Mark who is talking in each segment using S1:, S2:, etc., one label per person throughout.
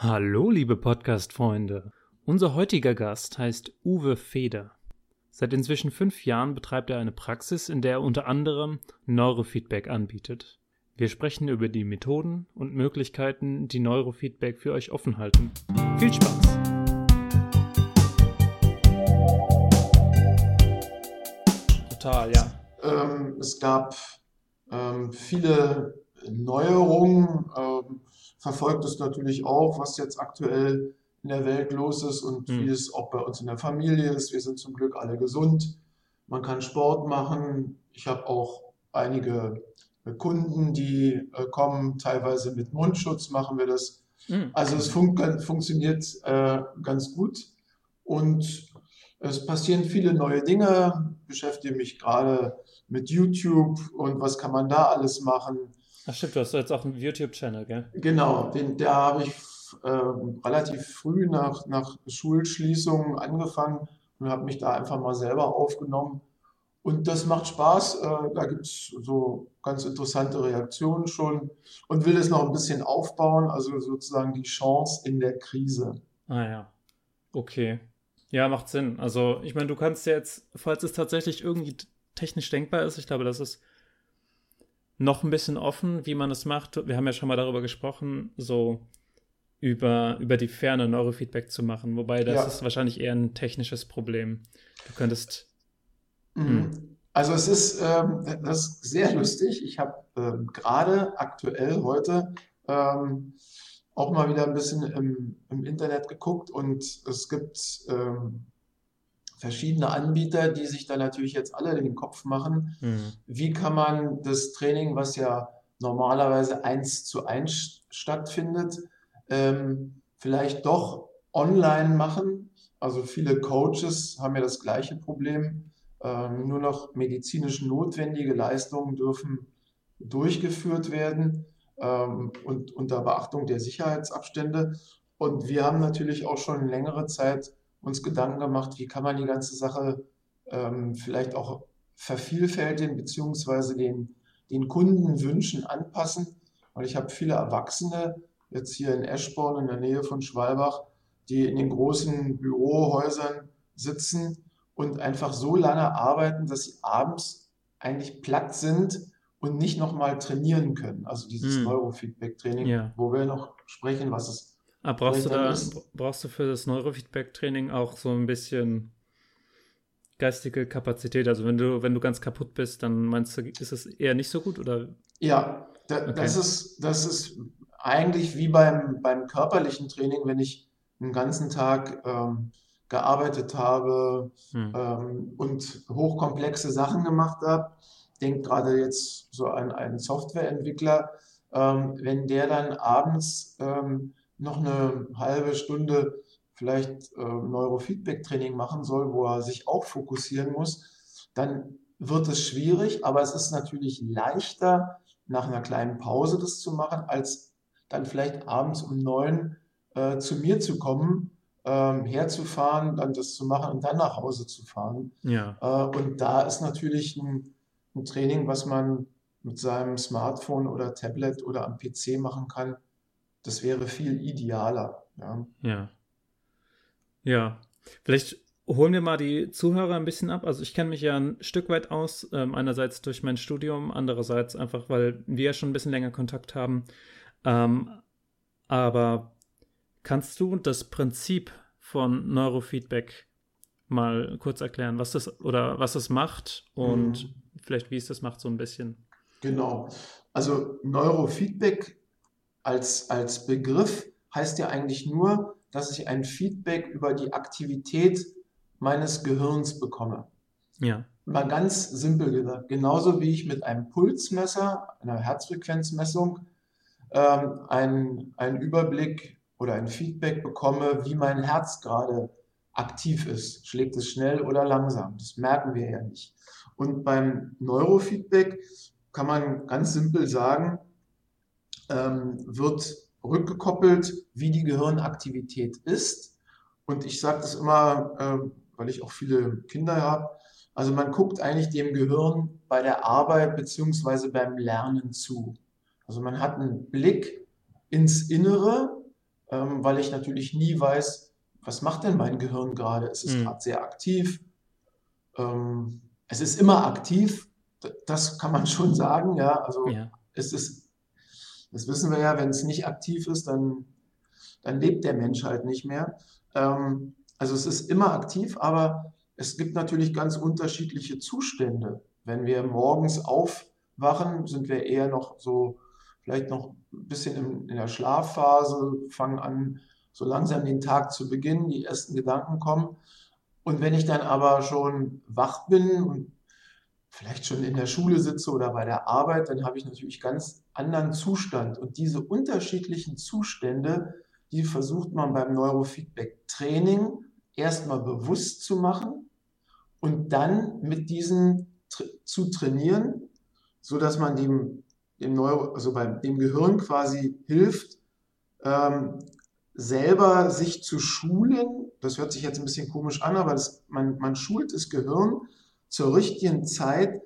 S1: Hallo, liebe Podcast-Freunde. Unser heutiger Gast heißt Uwe Feder. Seit inzwischen fünf Jahren betreibt er eine Praxis, in der er unter anderem Neurofeedback anbietet. Wir sprechen über die Methoden und Möglichkeiten, die Neurofeedback für euch offen halten. Viel Spaß!
S2: Total, ja. Ähm, es gab ähm, viele Neuerungen. Ähm, verfolgt es natürlich auch, was jetzt aktuell in der Welt los ist und mhm. wie es auch bei uns in der Familie ist. Wir sind zum Glück alle gesund. Man kann Sport machen. Ich habe auch einige Kunden, die äh, kommen, teilweise mit Mundschutz machen wir das. Mhm. Also es fun funktioniert äh, ganz gut und es passieren viele neue Dinge. Ich beschäftige mich gerade mit YouTube und was kann man da alles machen.
S1: Ach stimmt, du hast jetzt auch einen YouTube-Channel, gell?
S2: Genau, den, der habe ich äh, relativ früh nach, nach Schulschließung angefangen und habe mich da einfach mal selber aufgenommen. Und das macht Spaß. Äh, da gibt es so ganz interessante Reaktionen schon und will es noch ein bisschen aufbauen, also sozusagen die Chance in der Krise.
S1: Ah ja, okay. Ja, macht Sinn. Also ich meine, du kannst jetzt, falls es tatsächlich irgendwie technisch denkbar ist, ich glaube, das ist noch ein bisschen offen, wie man es macht. Wir haben ja schon mal darüber gesprochen, so über, über die Ferne Neurofeedback zu machen. Wobei das ja. ist wahrscheinlich eher ein technisches Problem. Du könntest.
S2: Mhm. Hm. Also es ist, ähm, das ist sehr lustig. Ich habe ähm, gerade aktuell heute ähm, auch mal wieder ein bisschen im, im Internet geguckt und es gibt ähm, verschiedene Anbieter, die sich da natürlich jetzt alle den Kopf machen, mhm. wie kann man das Training, was ja normalerweise eins zu eins stattfindet, ähm, vielleicht doch online machen. Also viele Coaches haben ja das gleiche Problem. Ähm, nur noch medizinisch notwendige Leistungen dürfen durchgeführt werden ähm, und unter Beachtung der Sicherheitsabstände. Und wir haben natürlich auch schon längere Zeit uns Gedanken gemacht, wie kann man die ganze Sache ähm, vielleicht auch vervielfältigen beziehungsweise den, den Kundenwünschen anpassen. Weil ich habe viele Erwachsene jetzt hier in Eschborn in der Nähe von Schwalbach, die in den großen Bürohäusern sitzen und einfach so lange arbeiten, dass sie abends eigentlich platt sind und nicht nochmal trainieren können. Also dieses hm. Neurofeedback-Training, ja. wo wir noch sprechen, was es
S1: aber ah, brauchst du da, brauchst du für das Neurofeedback-Training auch so ein bisschen geistige Kapazität? Also wenn du, wenn du ganz kaputt bist, dann meinst du, ist es eher nicht so gut oder?
S2: Ja, da, okay. das ist, das ist eigentlich wie beim, beim körperlichen Training, wenn ich einen ganzen Tag ähm, gearbeitet habe hm. ähm, und hochkomplexe Sachen gemacht habe. Denkt gerade jetzt so an einen Softwareentwickler, ähm, wenn der dann abends ähm, noch eine halbe Stunde vielleicht äh, Neurofeedback-Training machen soll, wo er sich auch fokussieren muss, dann wird es schwierig, aber es ist natürlich leichter, nach einer kleinen Pause das zu machen, als dann vielleicht abends um neun äh, zu mir zu kommen, ähm, herzufahren, dann das zu machen und dann nach Hause zu fahren. Ja. Äh, und da ist natürlich ein, ein Training, was man mit seinem Smartphone oder Tablet oder am PC machen kann, das wäre viel idealer. Ja.
S1: Ja. ja. Vielleicht holen wir mal die Zuhörer ein bisschen ab. Also ich kenne mich ja ein Stück weit aus, ähm, einerseits durch mein Studium, andererseits einfach, weil wir ja schon ein bisschen länger Kontakt haben. Ähm, aber kannst du das Prinzip von Neurofeedback mal kurz erklären, was das oder was es macht und mhm. vielleicht wie es das macht so ein bisschen?
S2: Genau. Also Neurofeedback als, als Begriff heißt ja eigentlich nur, dass ich ein Feedback über die Aktivität meines Gehirns bekomme. Ja. Mal ganz simpel gesagt, genauso wie ich mit einem Pulsmesser, einer Herzfrequenzmessung, ähm, einen, einen Überblick oder ein Feedback bekomme, wie mein Herz gerade aktiv ist. Schlägt es schnell oder langsam? Das merken wir ja nicht. Und beim Neurofeedback kann man ganz simpel sagen, ähm, wird rückgekoppelt, wie die Gehirnaktivität ist. Und ich sage das immer, äh, weil ich auch viele Kinder habe. Also man guckt eigentlich dem Gehirn bei der Arbeit beziehungsweise beim Lernen zu. Also man hat einen Blick ins Innere, ähm, weil ich natürlich nie weiß, was macht denn mein Gehirn gerade? Es ist
S1: Mhm.
S2: gerade sehr aktiv. Ähm, es ist immer aktiv, das kann man schon sagen, ja. Also
S1: Ja.
S2: es ist, das wissen wir ja, wenn es nicht aktiv ist, dann, dann lebt der Mensch halt nicht mehr. Ähm, also es ist immer aktiv, aber es gibt natürlich ganz unterschiedliche Zustände. Wenn wir morgens aufwachen, sind wir eher noch so, vielleicht noch ein bisschen in, in der Schlafphase, fangen an, so langsam den Tag zu beginnen, die ersten Gedanken kommen. Und wenn ich dann aber schon wach bin und vielleicht schon in der Schule sitze oder bei der Arbeit, dann habe ich natürlich ganz anderen Zustand. Und diese unterschiedlichen Zustände, die versucht man beim Neurofeedback-Training erstmal bewusst zu machen und dann mit diesen zu trainieren, so dass man dem, dem Neuro, also beim dem Gehirn quasi hilft, ähm, selber sich zu schulen. Das hört sich jetzt ein bisschen komisch an, aber das, man, man schult das Gehirn zur richtigen Zeit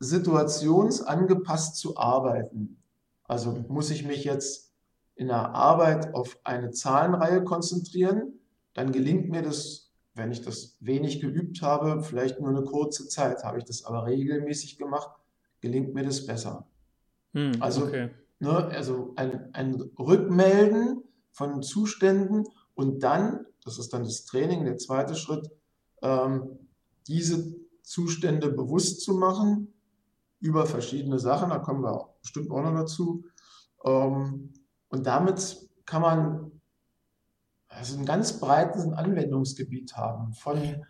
S2: situationsangepasst zu arbeiten. Also muss ich mich jetzt in der Arbeit auf eine Zahlenreihe konzentrieren, dann gelingt mir das, wenn ich das wenig geübt habe, vielleicht nur eine kurze Zeit. Habe ich das aber regelmäßig gemacht, gelingt mir das besser.
S1: Hm,
S2: Also,
S1: okay.
S2: ne, also ein, ein Rückmelden von Zuständen und dann, das ist dann das Training, der zweite Schritt, ähm, diese Zustände bewusst zu machen über verschiedene Sachen, da kommen wir bestimmt auch noch dazu. Ähm, und damit kann man also ein ganz breites Anwendungsgebiet haben, von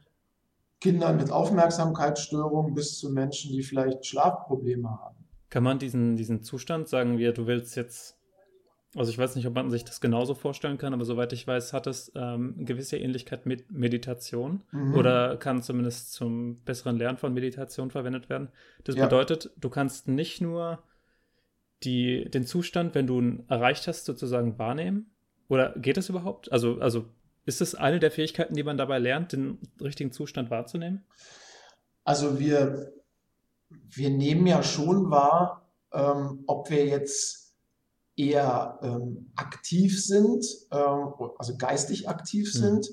S2: Kindern mit Aufmerksamkeitsstörungen bis zu Menschen, die vielleicht Schlafprobleme haben.
S1: Kann man diesen, diesen Zustand, sagen wir, du willst jetzt, also ich weiß nicht, ob man sich das genauso vorstellen kann, aber soweit ich weiß, hat es ähm, eine gewisse Ähnlichkeit mit Meditation
S2: Mhm.
S1: oder kann zumindest zum besseren Lernen von Meditation verwendet werden. Das
S2: Ja.
S1: bedeutet, du kannst nicht nur die, den Zustand, wenn du ihn erreicht hast, sozusagen wahrnehmen. Oder geht das überhaupt? Also, also ist es eine der Fähigkeiten, die man dabei lernt, den richtigen Zustand wahrzunehmen?
S2: Also wir, wir nehmen ja schon wahr, ähm, ob wir jetzt eher ähm, aktiv sind, ähm, also geistig aktiv
S1: Mhm.
S2: sind,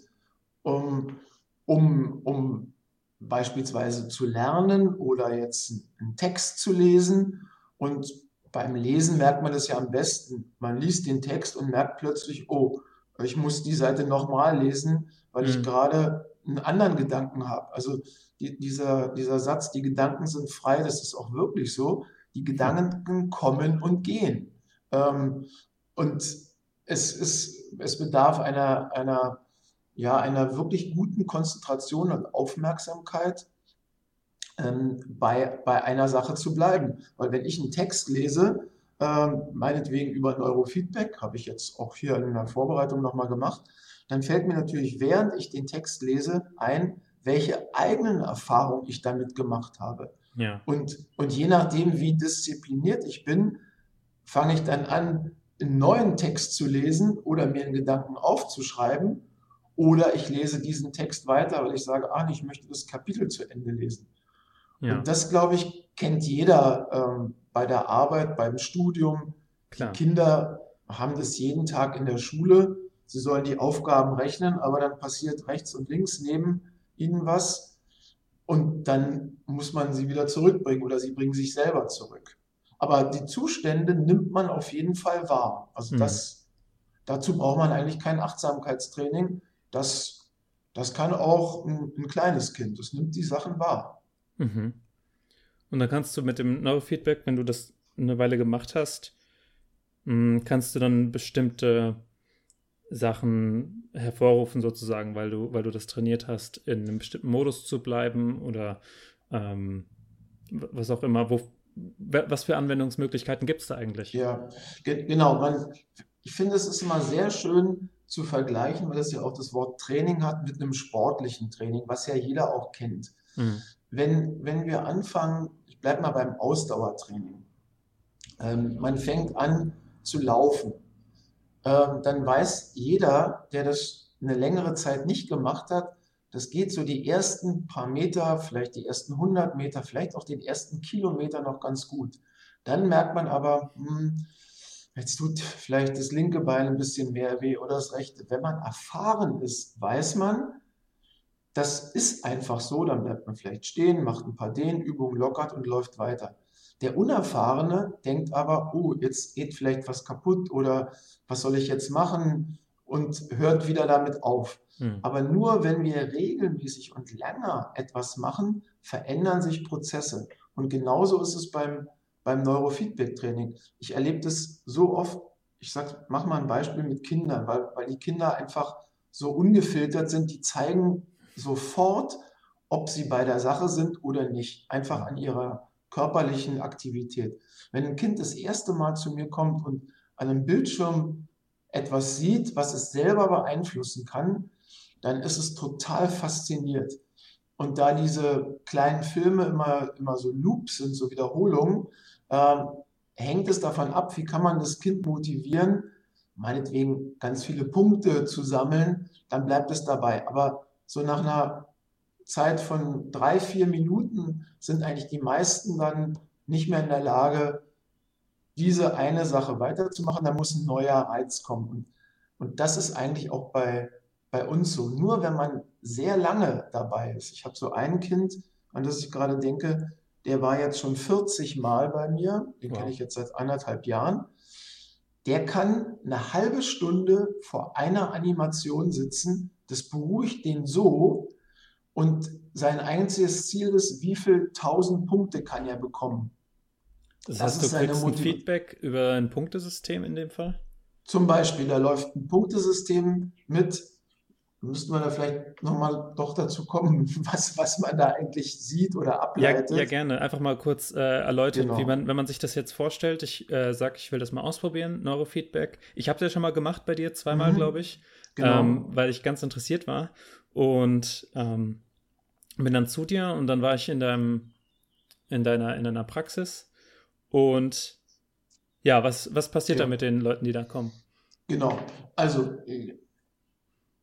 S2: um, um, um beispielsweise zu lernen oder jetzt einen Text zu lesen. Und beim Lesen merkt man das ja am besten. Man liest den Text und merkt plötzlich, oh, ich muss die Seite nochmal lesen, weil ich
S1: Mhm.
S2: gerade einen anderen Gedanken habe. Also die, dieser, dieser Satz, die Gedanken sind frei, das ist auch wirklich so. Die Gedanken kommen und gehen. Ähm, und es ist, es bedarf einer, einer, ja, einer wirklich guten Konzentration und Aufmerksamkeit, ähm, bei, bei einer Sache zu bleiben. Weil wenn ich einen Text lese, ähm, meinetwegen über Neurofeedback, habe ich jetzt auch hier in der Vorbereitung nochmal gemacht, dann fällt mir natürlich, während ich den Text lese, ein, welche eigenen Erfahrungen ich damit gemacht habe.
S1: Ja.
S2: Und, und je nachdem, wie diszipliniert ich bin, fange ich dann an, einen neuen Text zu lesen oder mir einen Gedanken aufzuschreiben. Oder ich lese diesen Text weiter, weil ich sage, ah, ich möchte das Kapitel zu Ende lesen.
S1: Ja,
S2: Und das, glaube ich, kennt jeder ähm, bei der Arbeit, beim Studium.
S1: klar.
S2: Kinder haben das jeden Tag in der Schule. Sie sollen die Aufgaben rechnen, aber dann passiert rechts und links neben ihnen was. Und dann muss man sie wieder zurückbringen oder sie bringen sich selber zurück. Aber die Zustände nimmt man auf jeden Fall wahr. Also
S1: Mhm.
S2: das, dazu braucht man eigentlich kein Achtsamkeitstraining. Das, das kann auch ein, ein kleines Kind. Das nimmt die Sachen wahr.
S1: Mhm. Und dann kannst du mit dem Neurofeedback, wenn du das eine Weile gemacht hast, mh, kannst du dann bestimmte Sachen hervorrufen, sozusagen, weil du, weil du das trainiert hast, in einem bestimmten Modus zu bleiben oder ähm, was auch immer. Wo, was für Anwendungsmöglichkeiten gibt es da eigentlich?
S2: Ja, ge genau. Man, ich finde, es ist immer sehr schön zu vergleichen, weil es ja auch das Wort Training hat mit einem sportlichen Training, was ja jeder auch kennt.
S1: Mhm.
S2: Wenn, wenn wir anfangen, ich bleibe mal beim Ausdauertraining, ähm, man fängt an zu laufen, ähm, dann weiß jeder, der das eine längere Zeit nicht gemacht hat, das geht so die ersten paar Meter, vielleicht die ersten 100 Meter, vielleicht auch den ersten Kilometer noch ganz gut. Dann merkt man aber, hm, jetzt tut vielleicht das linke Bein ein bisschen mehr weh oder das rechte. Wenn man erfahren ist, weiß man, das ist einfach so, dann bleibt man vielleicht stehen, macht ein paar Dehnübungen, lockert und läuft weiter. Der Unerfahrene denkt aber, oh, jetzt geht vielleicht was kaputt oder was soll ich jetzt machen und hört wieder damit auf. Hm. Aber nur wenn wir regelmäßig und länger etwas machen, verändern sich Prozesse. Und genauso ist es beim, beim Neurofeedback-Training. Ich erlebe das so oft, ich sage, mach mal ein Beispiel mit Kindern, weil, weil die Kinder einfach so ungefiltert sind, die zeigen sofort, ob sie bei der Sache sind oder nicht, einfach an ihrer körperlichen Aktivität. Wenn ein Kind das erste Mal zu mir kommt und an einem Bildschirm etwas sieht, was es selber beeinflussen kann, dann ist es total fasziniert. Und da diese kleinen Filme immer, immer so Loops sind, so Wiederholungen, äh, hängt es davon ab, wie kann man das Kind motivieren, meinetwegen ganz viele Punkte zu sammeln, dann bleibt es dabei. Aber so nach einer Zeit von drei, vier Minuten sind eigentlich die meisten dann nicht mehr in der Lage, diese eine Sache weiterzumachen. Da muss ein neuer Reiz kommen. Und, und das ist eigentlich auch bei, bei uns so. Nur wenn man sehr lange dabei ist. Ich habe so ein Kind, an das ich gerade denke, der war jetzt schon 40 Mal bei mir, den wow. kenne ich jetzt seit anderthalb Jahren. Der kann eine halbe Stunde vor einer Animation sitzen, das beruhigt den so und sein einziges Ziel ist, wie viel tausend Punkte kann er bekommen.
S1: Das, das heißt, du kriegst ein Feedback über ein Punktesystem in dem Fall?
S2: Zum Beispiel, da läuft ein Punktesystem mit müssten wir da vielleicht nochmal doch dazu kommen, was, was man da eigentlich sieht oder ableitet.
S1: Ja, ja gerne. Einfach mal kurz äh, erläutern, genau. wie man, wenn man sich das jetzt vorstellt. Ich äh, sage, ich will das mal ausprobieren, Neurofeedback. Ich habe das ja schon mal gemacht bei dir, zweimal, mhm. glaube ich, genau. ähm, weil ich ganz interessiert war. Und ähm, bin dann zu dir und dann war ich in deinem, in deiner, in deiner Praxis. Und ja, was, was passiert ja. da mit den Leuten, die da kommen?
S2: Genau. Also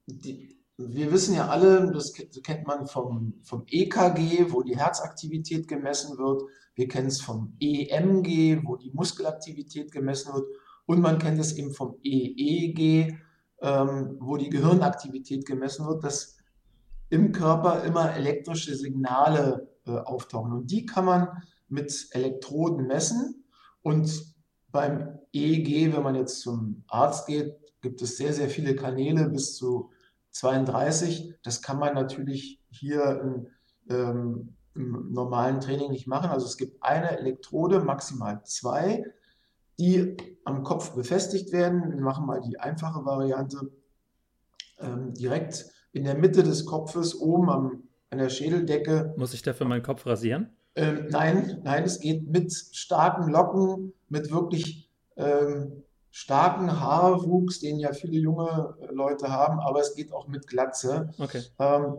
S2: die, wir wissen ja alle, das kennt man vom, vom EKG, wo die Herzaktivität gemessen wird. Wir kennen es vom EMG, wo die Muskelaktivität gemessen wird. Und man kennt es eben vom EEG, ähm, wo die Gehirnaktivität gemessen wird, dass im Körper immer elektrische Signale äh, auftauchen. Und die kann man mit Elektroden messen. Und beim EEG, wenn man jetzt zum Arzt geht, gibt es sehr, sehr viele Kanäle bis zu 32. Das kann man natürlich hier in, ähm, im normalen Training nicht machen. Also es gibt eine Elektrode, maximal zwei, die am Kopf befestigt werden. Wir machen mal die einfache Variante. Ähm, direkt in der Mitte des Kopfes, oben am, an der Schädeldecke.
S1: Muss ich dafür meinen Kopf rasieren?
S2: Ähm, nein, nein, es geht mit starken Locken, mit wirklich ähm, starken Haarwuchs, den ja viele junge äh, Leute haben, aber es geht auch mit Glatze. Okay. Ähm,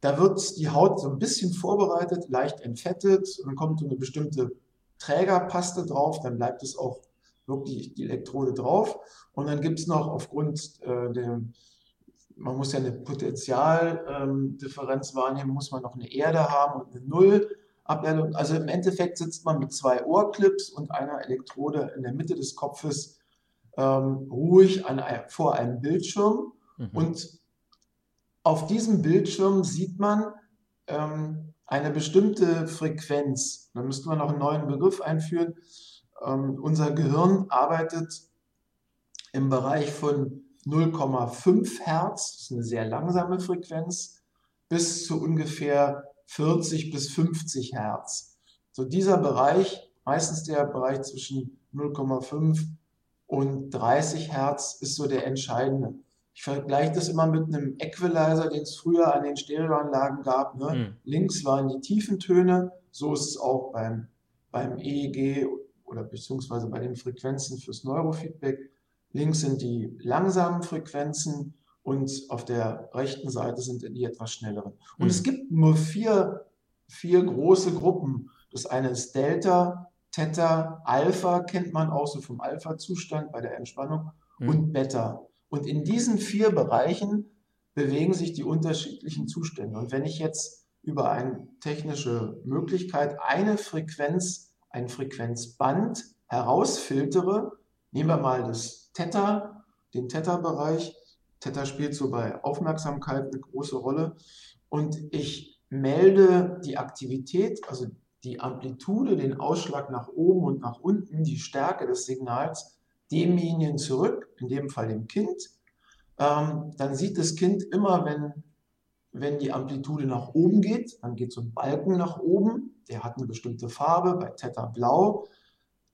S2: da wird die Haut so ein bisschen vorbereitet, leicht entfettet, dann kommt so eine bestimmte Trägerpaste drauf, dann bleibt es auch wirklich die Elektrode drauf. Und dann gibt es noch aufgrund äh, der, man muss ja eine Potentialdifferenz ähm, wahrnehmen, muss man noch eine Erde haben und eine Also im Endeffekt sitzt man mit zwei Ohrclips und einer Elektrode in der Mitte des Kopfes ähm, ruhig an, vor einem Bildschirm mhm. und auf diesem Bildschirm sieht man ähm, eine bestimmte Frequenz. Da müsste man noch einen neuen Begriff einführen. Ähm, unser Gehirn arbeitet im Bereich von 0,5 Hertz, das ist eine sehr langsame Frequenz, bis zu ungefähr 40 bis 50 Hertz. So dieser Bereich, meistens der Bereich zwischen 0,5 und 30 Hertz ist so der entscheidende. Ich vergleiche das immer mit einem Equalizer, den es früher an den Stereoanlagen gab. Ne? Mhm. Links waren die tiefen Töne, so ist es auch beim, beim EEG oder beziehungsweise bei den Frequenzen fürs Neurofeedback. Links sind die langsamen Frequenzen und auf der rechten Seite sind die etwas schnelleren. Und mhm. es gibt nur vier, vier große Gruppen. Das eine ist Delta, Theta, Alpha kennt man auch so vom Alpha-Zustand bei der Entspannung mhm. und Beta. Und in diesen vier Bereichen bewegen sich die unterschiedlichen Zustände. Und wenn ich jetzt über eine technische Möglichkeit eine Frequenz, ein Frequenzband herausfiltere, Nehmen wir mal das Theta, den Theta-Bereich. Theta spielt so bei Aufmerksamkeit eine große Rolle. Und ich melde die Aktivität, also die Amplitude, den Ausschlag nach oben und nach unten, die Stärke des Signals demjenigen zurück, in dem Fall dem Kind. Ähm, dann sieht das Kind immer, wenn, wenn die Amplitude nach oben geht, dann geht so ein Balken nach oben, der hat eine bestimmte Farbe, bei Theta blau,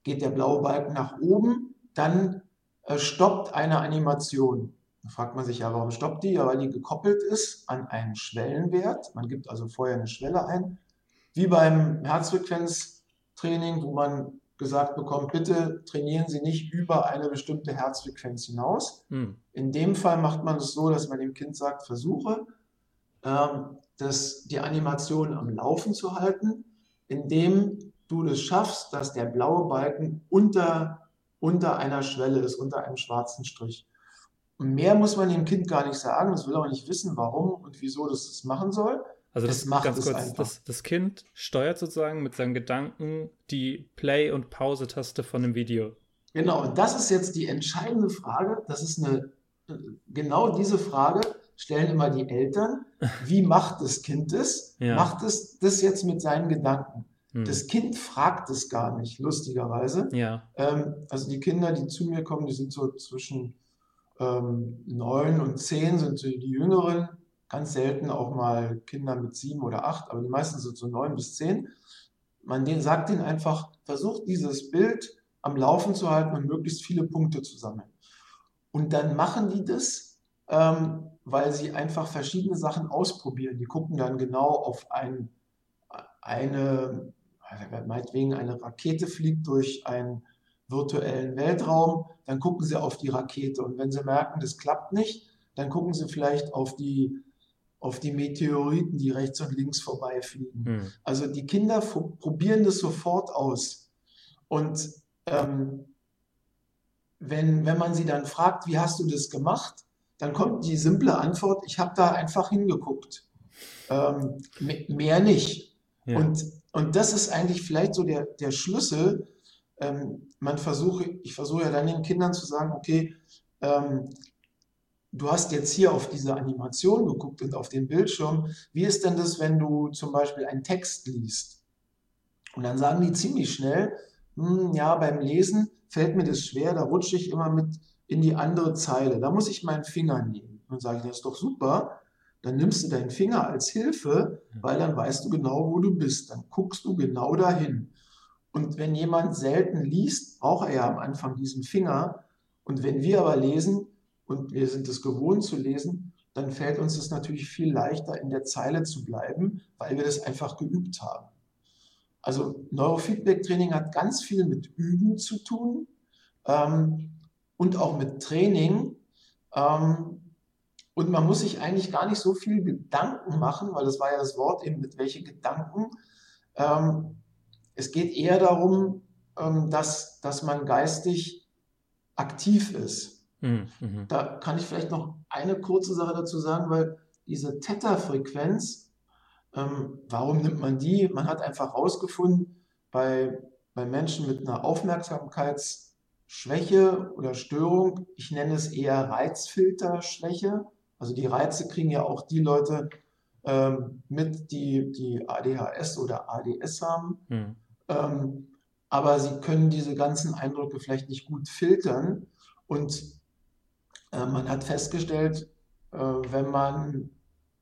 S2: geht der blaue Balken nach oben, dann äh, stoppt eine Animation. Da fragt man sich ja, warum stoppt die? Ja, weil die gekoppelt ist an einen Schwellenwert. Man gibt also vorher eine Schwelle ein. Wie beim Herzfrequenztraining, wo man gesagt bekommt, bitte trainieren Sie nicht über eine bestimmte Herzfrequenz hinaus. Hm. In dem Fall macht man es so, dass man dem Kind sagt, versuche, ähm, das, die Animation am Laufen zu halten, indem du es schaffst, dass der blaue Balken unter, unter einer Schwelle ist, unter einem schwarzen Strich. Und mehr muss man dem Kind gar nicht sagen, das will auch nicht wissen, warum und wieso das das machen soll.
S1: Also das, macht ganz kurz, das, das, Kind steuert sozusagen mit seinen Gedanken die Play- und Pause-Taste von dem Video.
S2: Genau, und das ist jetzt die entscheidende Frage. Das ist eine, genau diese Frage stellen immer die Eltern. Wie macht das Kind das? Ja. Macht es das jetzt mit seinen Gedanken? Hm. Das Kind fragt es gar nicht, lustigerweise.
S1: Ja.
S2: Ähm, also die Kinder, die zu mir kommen, die sind so zwischen neun und zehn, sind die Jüngeren ganz selten auch mal Kinder mit sieben oder acht, aber die meisten sind so neun bis zehn. Man sagt ihnen einfach, versucht dieses Bild am Laufen zu halten und möglichst viele Punkte zu sammeln. Und dann machen die das, ähm, weil sie einfach verschiedene Sachen ausprobieren. Die gucken dann genau auf ein, eine, meinetwegen eine Rakete fliegt durch einen virtuellen Weltraum, dann gucken sie auf die Rakete. Und wenn sie merken, das klappt nicht, dann gucken sie vielleicht auf die auf die Meteoriten, die rechts und links vorbeifliegen. Hm. Also die Kinder probieren das sofort aus. Und ähm, wenn, wenn man sie dann fragt, wie hast du das gemacht, dann kommt die simple Antwort, ich habe da einfach hingeguckt. Ähm, mehr nicht. Ja. Und, und das ist eigentlich vielleicht so der, der Schlüssel. Ähm, man versuche, ich versuche ja dann den Kindern zu sagen, okay, ähm, du hast jetzt hier auf diese Animation geguckt und auf den Bildschirm. Wie ist denn das, wenn du zum Beispiel einen Text liest? Und dann sagen die ziemlich schnell, hm, ja, beim Lesen fällt mir das schwer, da rutsche ich immer mit in die andere Zeile. Da muss ich meinen Finger nehmen. Und sage ich, das ist doch super. Dann nimmst du deinen Finger als Hilfe, weil dann weißt du genau, wo du bist. Dann guckst du genau dahin. Und wenn jemand selten liest, braucht er ja am Anfang diesen Finger. Und wenn wir aber lesen, und wir sind es gewohnt zu lesen, dann fällt uns es natürlich viel leichter, in der Zeile zu bleiben, weil wir das einfach geübt haben. Also Neurofeedback-Training hat ganz viel mit Üben zu tun ähm, und auch mit Training. Ähm, und man muss sich eigentlich gar nicht so viel Gedanken machen, weil das war ja das Wort eben mit welche Gedanken. Ähm, es geht eher darum, ähm, dass, dass man geistig aktiv ist. Mhm, mhm. Da kann ich vielleicht noch eine kurze Sache dazu sagen, weil diese Theta-Frequenz, ähm, warum nimmt man die? Man hat einfach herausgefunden, bei, bei Menschen mit einer Aufmerksamkeitsschwäche oder Störung, ich nenne es eher Reizfilterschwäche, also die Reize kriegen ja auch die Leute ähm, mit, die, die ADHS oder ADS haben. Mhm. Ähm, aber sie können diese ganzen Eindrücke vielleicht nicht gut filtern. Und äh, man hat festgestellt, äh, wenn man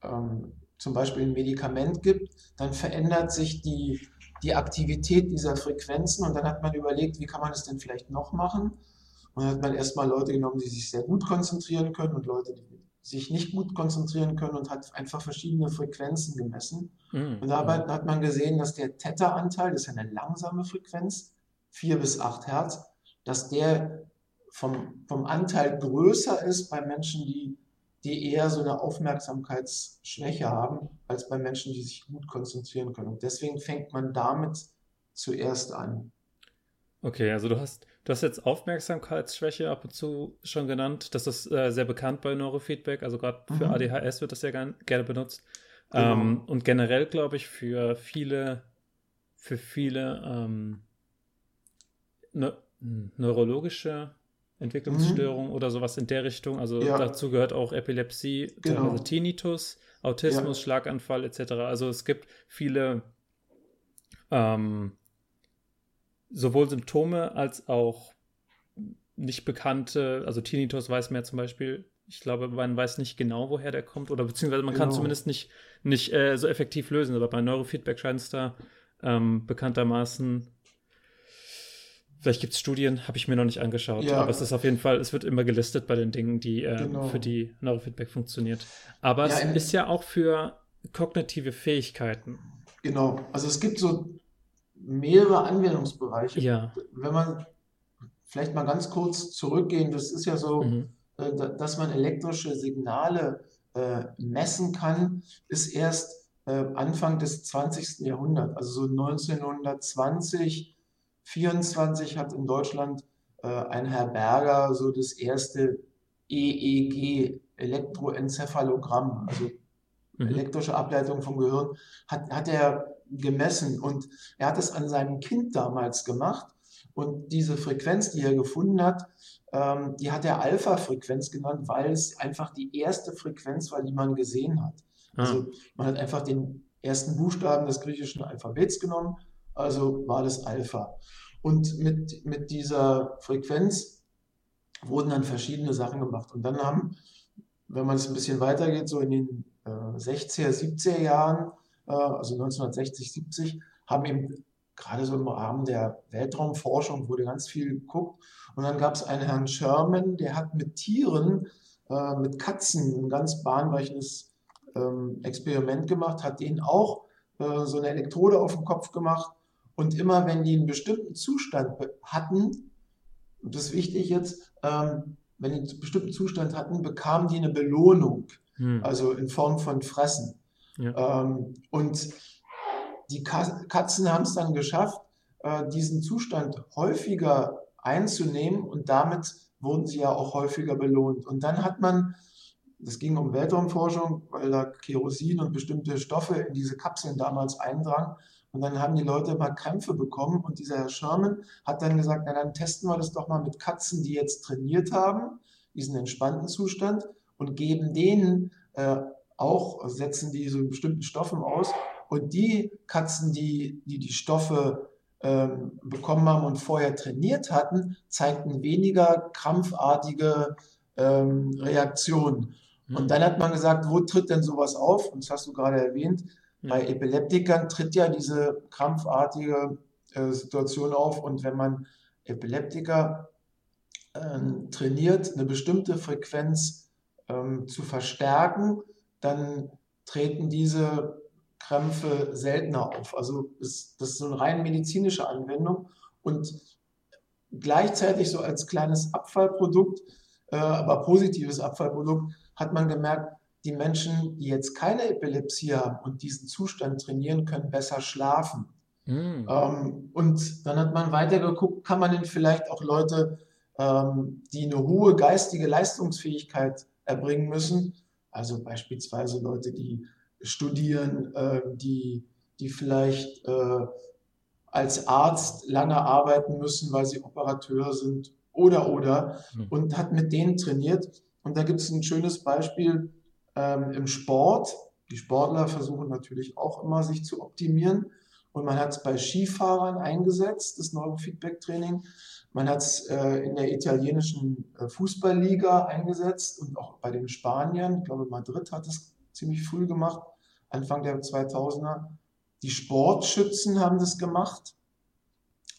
S2: ähm, zum Beispiel ein Medikament gibt, dann verändert sich die, die Aktivität dieser Frequenzen und dann hat man überlegt, wie kann man es denn vielleicht noch machen? Und dann hat man erstmal Leute genommen, die sich sehr gut konzentrieren können und Leute, die sich nicht gut konzentrieren können und hat einfach verschiedene Frequenzen gemessen. Mhm. Und dabei hat man gesehen, dass der Theta-Anteil, das ist eine langsame Frequenz, 4 bis 8 Hertz, dass der vom, vom Anteil größer ist bei Menschen, die, die eher so eine Aufmerksamkeitsschwäche haben, als bei Menschen, die sich gut konzentrieren können. Und deswegen fängt man damit zuerst an.
S1: Okay, also du hast, du hast jetzt Aufmerksamkeitsschwäche ab und zu schon genannt. Das ist äh, sehr bekannt bei Neurofeedback. Also gerade für mhm. ADHS wird das ja gern, gerne benutzt. Genau. Ähm, und generell glaube ich für viele, für viele ähm, ne, neurologische Entwicklungsstörung mhm. oder sowas in der Richtung. Also ja. dazu gehört auch Epilepsie, genau. also Tinnitus, Autismus, ja. Schlaganfall etc. Also es gibt viele ähm, sowohl Symptome als auch nicht bekannte, also Tinnitus weiß man ja zum Beispiel, ich glaube, man weiß nicht genau, woher der kommt, oder beziehungsweise man genau. kann zumindest nicht, nicht äh, so effektiv lösen, aber bei Neurofeedback scheint es da ähm, bekanntermaßen Vielleicht gibt es Studien, habe ich mir noch nicht angeschaut, ja. aber es ist auf jeden Fall, es wird immer gelistet bei den Dingen, die äh, genau. für die Neurofeedback funktioniert. Aber ja, es ist ja auch für kognitive Fähigkeiten.
S2: Genau, also es gibt so mehrere Anwendungsbereiche.
S1: Ja.
S2: Wenn man vielleicht mal ganz kurz zurückgehen, das ist ja so, mhm. äh, dass man elektrische Signale äh, messen kann, ist erst äh, Anfang des 20. Jahrhunderts, also so 1920 24 hat in Deutschland äh, ein Herr Berger so das erste EEG, Elektroenzephalogramm, also mhm. elektrische Ableitung vom Gehirn, hat, hat er gemessen und er hat es an seinem Kind damals gemacht und diese Frequenz, die er gefunden hat, ähm, die hat er Alpha-Frequenz genannt, weil es einfach die erste Frequenz war, die man gesehen hat. Ah. Also man hat einfach den ersten Buchstaben des griechischen Alphabets genommen, also war das Alpha. Und mit, mit dieser Frequenz wurden dann verschiedene Sachen gemacht. Und dann haben, wenn man es ein bisschen weitergeht, so in den äh, 60er, 70er Jahren, also 1960, 70, haben eben gerade so im Rahmen der Weltraumforschung wurde ganz viel geguckt. Und dann gab es einen Herrn Sherman, der hat mit Tieren, äh, mit Katzen ein ganz bahnbrechendes ähm, Experiment gemacht, hat denen auch äh, so eine Elektrode auf den Kopf gemacht und immer wenn die einen bestimmten Zustand hatten, und das ist wichtig jetzt, ähm, wenn die einen bestimmten Zustand hatten, bekamen die eine Belohnung, hm. also in Form von Fressen. Ja. Ähm, und die Katzen haben es dann geschafft, äh, diesen Zustand häufiger einzunehmen und damit wurden sie ja auch häufiger belohnt. Und dann hat man, das ging um Weltraumforschung, weil da Kerosin und bestimmte Stoffe in diese Kapseln damals eindrangen, und dann haben die Leute immer Krämpfe bekommen. Und dieser Herr Sherman hat dann gesagt, na dann testen wir das doch mal mit Katzen, die jetzt trainiert haben, diesen entspannten Zustand, und geben denen äh, auch, setzen die so bestimmten Stoffen aus. Und die Katzen, die die, die Stoffe ähm, bekommen haben und vorher trainiert hatten, zeigten weniger krampfartige ähm, Reaktionen. Und hm. dann hat man gesagt, wo tritt denn sowas auf? Und das hast du gerade erwähnt. Bei Epileptikern tritt ja diese krampfartige äh, Situation auf und wenn man Epileptiker äh, trainiert, eine bestimmte Frequenz ähm, zu verstärken, dann treten diese Krämpfe seltener auf. Also das ist so eine rein medizinische Anwendung und gleichzeitig so als kleines Abfallprodukt, äh, aber positives Abfallprodukt, hat man gemerkt, die Menschen, die jetzt keine Epilepsie haben und diesen Zustand trainieren, können besser schlafen. Mhm. Ähm, und dann hat man weiter geguckt, kann man denn vielleicht auch Leute, ähm, die eine hohe geistige Leistungsfähigkeit erbringen müssen, also beispielsweise Leute, die studieren, äh, die, die vielleicht äh, als Arzt lange arbeiten müssen, weil sie Operateur sind oder oder mhm. und hat mit denen trainiert. Und da gibt es ein schönes Beispiel, ähm, im Sport. Die Sportler versuchen natürlich auch immer, sich zu optimieren. Und man hat es bei Skifahrern eingesetzt, das Neurofeedback-Training. Man hat es äh, in der italienischen äh, Fußballliga eingesetzt und auch bei den Spaniern. Ich glaube, Madrid hat es ziemlich früh gemacht, Anfang der 2000er. Die Sportschützen haben das gemacht.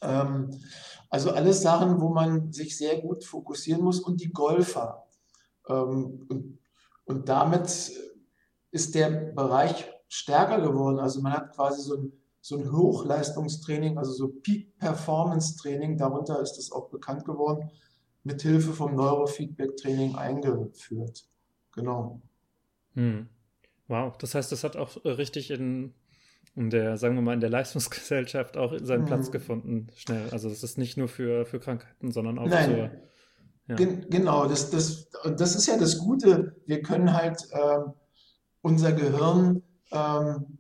S2: Ähm, also alles Sachen, wo man sich sehr gut fokussieren muss und die Golfer. Ähm, und und damit ist der Bereich stärker geworden. Also man hat quasi so ein, so ein Hochleistungstraining, also so Peak-Performance-Training, darunter ist es auch bekannt geworden, mit Hilfe vom Neurofeedback-Training eingeführt. Genau.
S1: Hm. Wow, das heißt, das hat auch richtig in, in der, sagen wir mal, in der Leistungsgesellschaft auch seinen hm. Platz gefunden, schnell. Also das ist nicht nur für, für Krankheiten, sondern auch Nein. für
S2: ja. Gen genau, das, das, das ist ja das Gute. Wir können halt ähm, unser Gehirn ähm,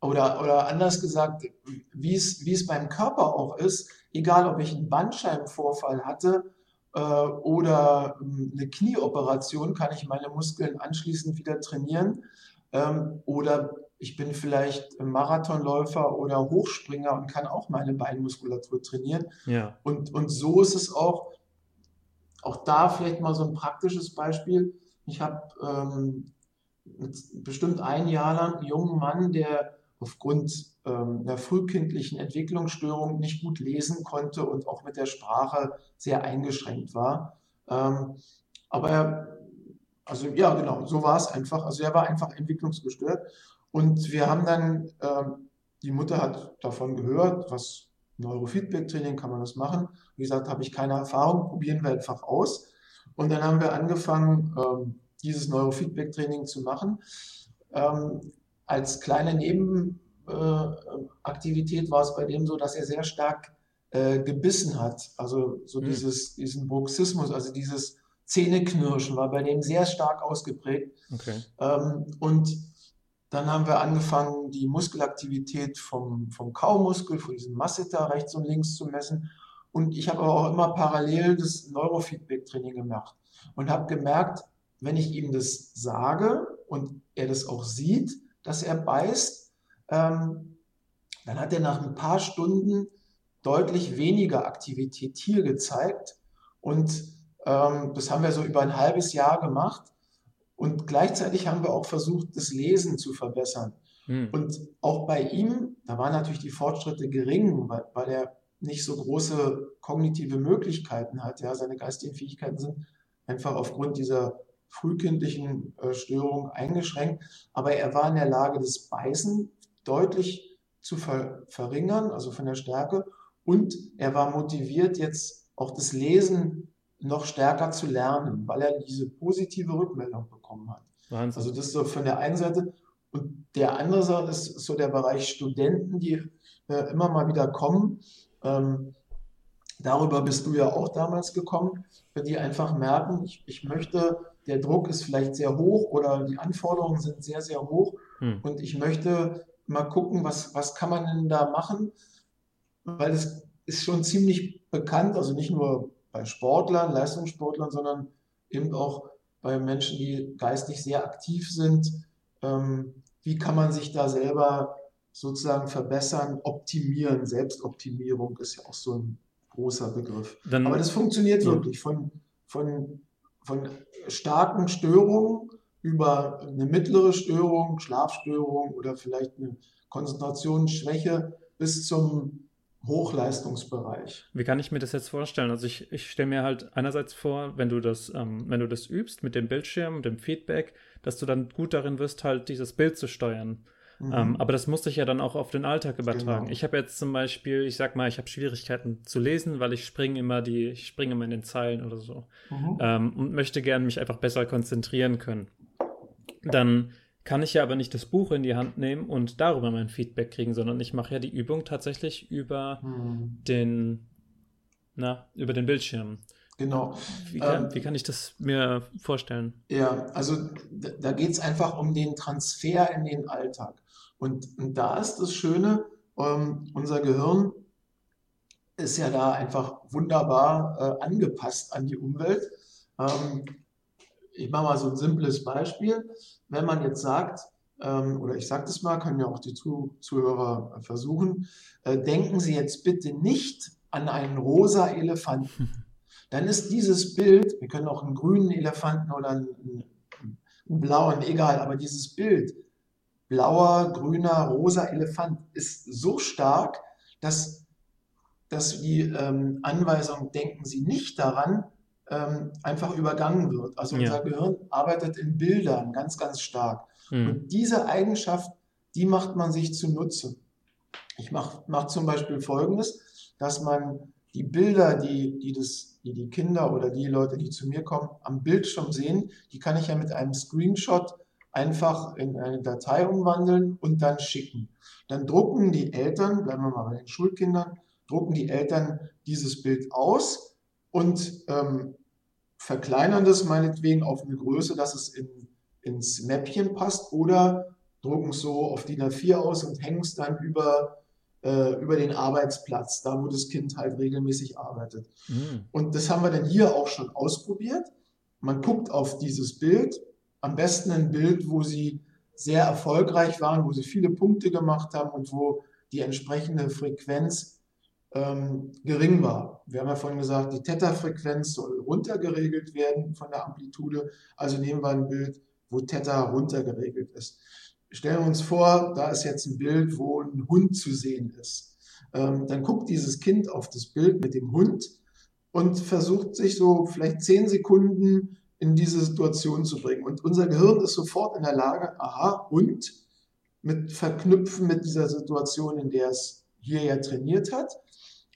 S2: oder, oder anders gesagt, wie es, wie es beim Körper auch ist, egal ob ich einen Bandscheibenvorfall hatte, äh, oder ähm, eine Knieoperation, kann ich meine Muskeln anschließend wieder trainieren. Ähm, oder ich bin vielleicht Marathonläufer oder Hochspringer und kann auch meine Beinmuskulatur trainieren.
S1: Ja.
S2: Und, und so ist es auch, auch da vielleicht mal so ein praktisches Beispiel. Ich habe ähm, bestimmt ein Jahr lang einen jungen Mann, der aufgrund ähm, einer frühkindlichen Entwicklungsstörung nicht gut lesen konnte und auch mit der Sprache sehr eingeschränkt war. Ähm, aber er, also ja, genau, so war es einfach. Also er war einfach entwicklungsgestört. Und wir haben dann, ähm, die Mutter hat davon gehört, was Neurofeedback-Training kann man das machen. Wie gesagt, habe ich keine Erfahrung, probieren wir einfach aus. Und dann haben wir angefangen, ähm, dieses Neurofeedback-Training zu machen. Ähm, als kleine Nebenaktivität war es bei dem so, dass er sehr stark äh, gebissen hat. Also so mhm. dieses, diesen Bruxismus, also dieses Zähneknirschen war bei dem sehr stark ausgeprägt.
S1: Okay.
S2: Ähm, und dann haben wir angefangen, die Muskelaktivität vom, vom Kaumuskel, von diesem Masseter rechts und links zu messen. Und ich habe aber auch immer parallel das Neurofeedback-Training gemacht und habe gemerkt, wenn ich ihm das sage und er das auch sieht, dass er beißt, ähm, dann hat er nach ein paar Stunden deutlich weniger Aktivität hier gezeigt. Und ähm, das haben wir so über ein halbes Jahr gemacht. Und gleichzeitig haben wir auch versucht, das Lesen zu verbessern. Hm. Und auch bei ihm, da waren natürlich die Fortschritte gering, weil, weil er nicht so große kognitive Möglichkeiten hat. Ja, seine geistigen Fähigkeiten sind einfach aufgrund dieser frühkindlichen äh, Störung eingeschränkt, aber er war in der Lage, das Beißen deutlich zu ver verringern, also von der Stärke, und er war motiviert, jetzt auch das Lesen noch stärker zu lernen, weil er diese positive Rückmeldung bekommen hat. Wahnsinn. Also das ist so von der einen Seite. Und der andere Seite ist so der Bereich Studenten, die äh, immer mal wieder kommen. Ähm, darüber bist du ja auch damals gekommen, die einfach merken, ich, ich möchte der Druck ist vielleicht sehr hoch oder die Anforderungen sind sehr, sehr hoch. Hm. Und ich möchte mal gucken, was, was kann man denn da machen? Weil es ist schon ziemlich bekannt, also nicht nur bei Sportlern, Leistungssportlern, sondern eben auch bei Menschen, die geistig sehr aktiv sind. Ähm, wie kann man sich da selber sozusagen verbessern, optimieren? Selbstoptimierung ist ja auch so ein großer Begriff. Dann, Aber das funktioniert ja. wirklich von, von von starken Störungen über eine mittlere Störung, Schlafstörung oder vielleicht eine Konzentrationsschwäche bis zum Hochleistungsbereich.
S1: Wie kann ich mir das jetzt vorstellen? Also ich, ich stelle mir halt einerseits vor, wenn du das, ähm, wenn du das übst mit dem Bildschirm, und dem Feedback, dass du dann gut darin wirst, halt dieses Bild zu steuern. Mhm. Ähm, aber das muss ich ja dann auch auf den Alltag übertragen. Genau. Ich habe jetzt zum Beispiel, ich sag mal, ich habe Schwierigkeiten zu lesen, weil ich springe immer die, ich springe immer in den Zeilen oder so mhm. ähm, und möchte gerne mich einfach besser konzentrieren können. Dann kann ich ja aber nicht das Buch in die Hand nehmen und darüber mein Feedback kriegen, sondern ich mache ja die Übung tatsächlich über mhm. den, na, über den Bildschirm.
S2: Genau.
S1: Wie kann, ähm, wie kann, ich das mir vorstellen?
S2: Ja, also da geht es einfach um den Transfer in den Alltag. Und, und da ist das Schöne, ähm, unser Gehirn ist ja da einfach wunderbar äh, angepasst an die Umwelt. Ähm, ich mache mal so ein simples Beispiel. Wenn man jetzt sagt, ähm, oder ich sage das mal, können ja auch die Zuh Zuhörer versuchen, äh, denken Sie jetzt bitte nicht an einen rosa Elefanten. Dann ist dieses Bild, wir können auch einen grünen Elefanten oder einen, einen blauen, egal, aber dieses Bild blauer, grüner, rosa Elefant ist so stark, dass, dass die ähm, Anweisung, denken Sie nicht daran, ähm, einfach übergangen wird. Also ja. unser Gehirn arbeitet in Bildern ganz, ganz stark. Mhm. Und diese Eigenschaft, die macht man sich zunutze. Ich mache mach zum Beispiel Folgendes, dass man die Bilder, die, die, das, die die Kinder oder die Leute, die zu mir kommen, am Bildschirm sehen, die kann ich ja mit einem Screenshot einfach in eine Datei umwandeln und dann schicken. Dann drucken die Eltern, bleiben wir mal bei den Schulkindern, drucken die Eltern dieses Bild aus und ähm, verkleinern das meinetwegen auf eine Größe, dass es in, ins Mäppchen passt oder drucken es so auf DIN A4 aus und hängen es dann über, äh, über den Arbeitsplatz, da wo das Kind halt regelmäßig arbeitet. Mhm. Und das haben wir dann hier auch schon ausprobiert. Man guckt auf dieses Bild, am besten ein Bild, wo sie sehr erfolgreich waren, wo sie viele Punkte gemacht haben und wo die entsprechende Frequenz ähm, gering war. Wir haben ja vorhin gesagt, die Theta-Frequenz soll runtergeregelt werden von der Amplitude. Also nehmen wir ein Bild, wo Theta runtergeregelt ist. Stellen wir uns vor, da ist jetzt ein Bild, wo ein Hund zu sehen ist. Ähm, dann guckt dieses Kind auf das Bild mit dem Hund und versucht sich so vielleicht zehn Sekunden in diese Situation zu bringen. Und unser Gehirn ist sofort in der Lage, aha, und mit verknüpfen mit dieser Situation, in der es hier ja trainiert hat.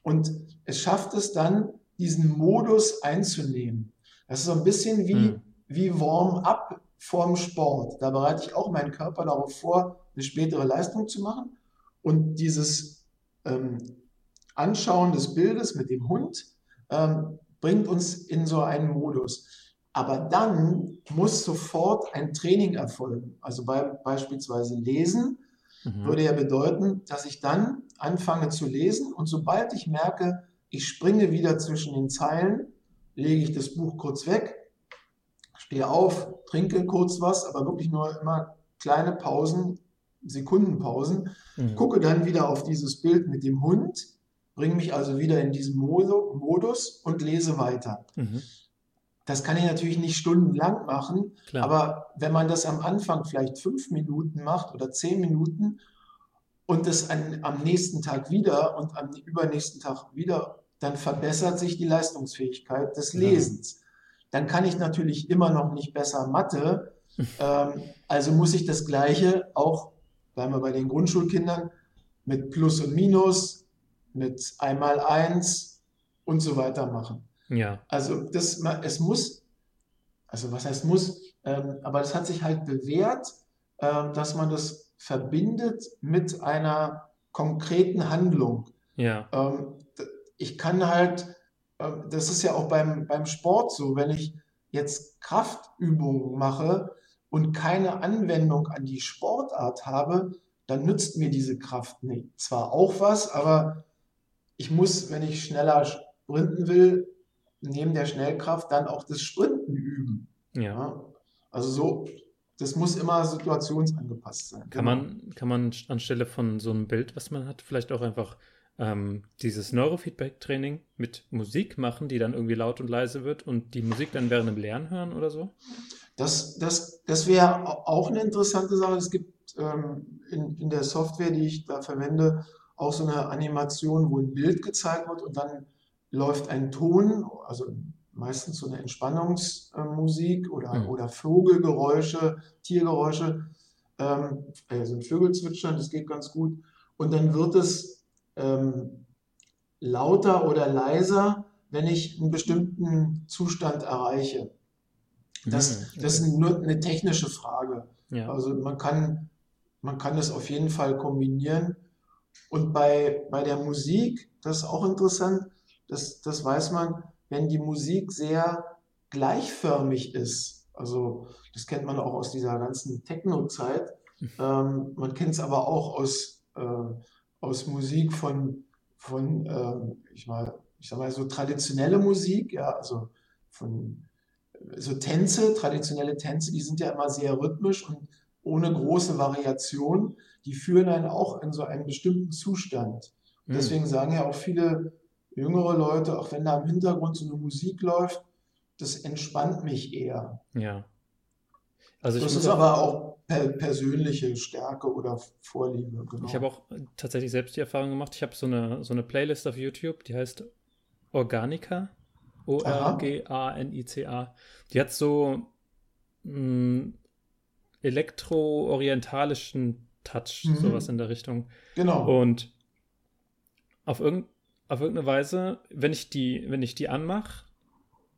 S2: Und es schafft es dann, diesen Modus einzunehmen. Das ist so ein bisschen wie, mhm. wie Warm-up vorm Sport. Da bereite ich auch meinen Körper darauf vor, eine spätere Leistung zu machen. Und dieses ähm, Anschauen des Bildes mit dem Hund ähm, bringt uns in so einen Modus. Aber dann muss sofort ein Training erfolgen. Also bei, beispielsweise Lesen mhm. würde ja bedeuten, dass ich dann anfange zu lesen und sobald ich merke, ich springe wieder zwischen den Zeilen, lege ich das Buch kurz weg, stehe auf, trinke kurz was, aber wirklich nur immer kleine Pausen, Sekundenpausen, mhm. gucke dann wieder auf dieses Bild mit dem Hund, bringe mich also wieder in diesen Modus und lese weiter. Mhm. Das kann ich natürlich nicht stundenlang machen, Klar. aber wenn man das am Anfang vielleicht fünf Minuten macht oder zehn Minuten und das an, am nächsten Tag wieder und am übernächsten Tag wieder, dann verbessert sich die Leistungsfähigkeit des Lesens. Ja. Dann kann ich natürlich immer noch nicht besser Mathe, ähm, also muss ich das Gleiche auch, bleiben wir bei den Grundschulkindern, mit Plus und Minus, mit einmal eins und so weiter machen.
S1: Ja.
S2: Also das, es muss, also was heißt muss, ähm, aber es hat sich halt bewährt, ähm, dass man das verbindet mit einer konkreten Handlung.
S1: Ja.
S2: Ähm, ich kann halt, äh, das ist ja auch beim, beim Sport so, wenn ich jetzt Kraftübungen mache und keine Anwendung an die Sportart habe, dann nützt mir diese Kraft nicht. Zwar auch was, aber ich muss, wenn ich schneller sprinten will, neben der Schnellkraft dann auch das Sprinten üben.
S1: Ja. ja.
S2: Also so, das muss immer situationsangepasst sein.
S1: Kann genau. man, kann man anstelle von so einem Bild, was man hat, vielleicht auch einfach ähm, dieses Neurofeedback-Training mit Musik machen, die dann irgendwie laut und leise wird und die Musik dann während dem Lernen hören oder so?
S2: Das, das, das wäre auch eine interessante Sache. Es gibt ähm, in, in der Software, die ich da verwende, auch so eine Animation, wo ein Bild gezeigt wird und dann läuft ein Ton, also meistens so eine Entspannungsmusik oder, mhm. oder Vogelgeräusche, Tiergeräusche, ähm, also ein Vögelzwitschern, das geht ganz gut. Und dann wird es ähm, lauter oder leiser, wenn ich einen bestimmten Zustand erreiche. Das, mhm, das ist nur eine technische Frage. Ja. Also man kann, man kann das auf jeden Fall kombinieren. Und bei, bei der Musik, das ist auch interessant, das, das weiß man, wenn die Musik sehr gleichförmig ist. Also das kennt man auch aus dieser ganzen Techno-Zeit. Ähm, man kennt es aber auch aus, äh, aus Musik von, von ähm, ich, mal, ich sag mal, so traditionelle Musik, ja, also von so Tänze, traditionelle Tänze, die sind ja immer sehr rhythmisch und ohne große Variation. Die führen einen auch in so einen bestimmten Zustand. Und hm. deswegen sagen ja auch viele jüngere Leute, auch wenn da im Hintergrund so eine Musik läuft, das entspannt mich eher.
S1: Ja.
S2: Also das ist aber auch per persönliche Stärke oder Vorliebe.
S1: Genau. Ich habe auch tatsächlich selbst die Erfahrung gemacht. Ich habe so eine, so eine Playlist auf YouTube, die heißt Organica. O-R-G-A-N-I-C-A. Die hat so hm, elektro-orientalischen Touch, mhm. sowas in der Richtung.
S2: Genau.
S1: Und auf irgendein auf irgendeine Weise, wenn ich die, wenn ich die anmache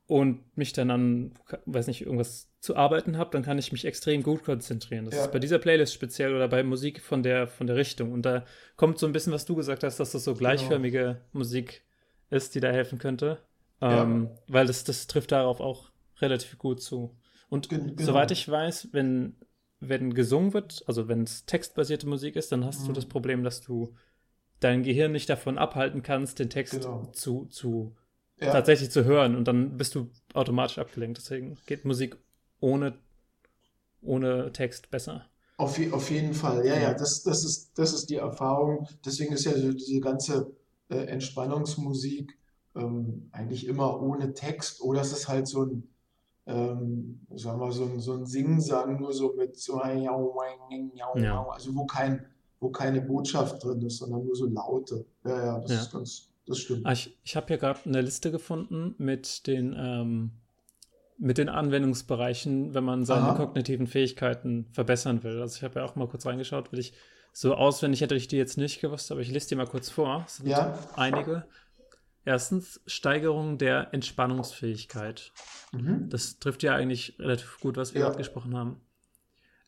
S1: und mich dann an, weiß nicht, irgendwas zu arbeiten habe, dann kann ich mich extrem gut konzentrieren. Das ja. ist bei dieser Playlist speziell oder bei Musik von der, von der Richtung. Und da kommt so ein bisschen, was du gesagt hast, dass das so gleichförmige genau. Musik ist, die da helfen könnte. Ähm, ja. Weil das, das trifft darauf auch relativ gut zu. Und genau. soweit ich weiß, wenn, wenn gesungen wird, also wenn es textbasierte Musik ist, dann hast mhm. du das Problem, dass du dein Gehirn nicht davon abhalten kannst, den Text genau. zu, zu ja. tatsächlich zu hören und dann bist du automatisch abgelenkt. Deswegen geht Musik ohne, ohne Text besser.
S2: Auf, auf jeden Fall, ja, ja, das, das, ist, das ist die Erfahrung. Deswegen ist ja so diese ganze äh, Entspannungsmusik ähm, eigentlich immer ohne Text oder es ist halt so ein, ähm, sagen wir, so ein, so ein Singsang, nur so mit so, ja. also wo kein, wo keine Botschaft drin ist, sondern nur so Laute. Ja, ja, das ja. ist ganz, das stimmt.
S1: Ah, ich, ich habe hier gerade eine Liste gefunden mit den, ähm, mit den Anwendungsbereichen, wenn man seine Aha. kognitiven Fähigkeiten verbessern will. Also ich habe ja auch mal kurz reingeschaut, will ich so auswendig hätte ich die jetzt nicht gewusst, aber ich lese die mal kurz vor. Es sind ja. einige. Erstens Steigerung der Entspannungsfähigkeit. Mhm. Das trifft ja eigentlich relativ gut, was wir ja. gerade gesprochen haben.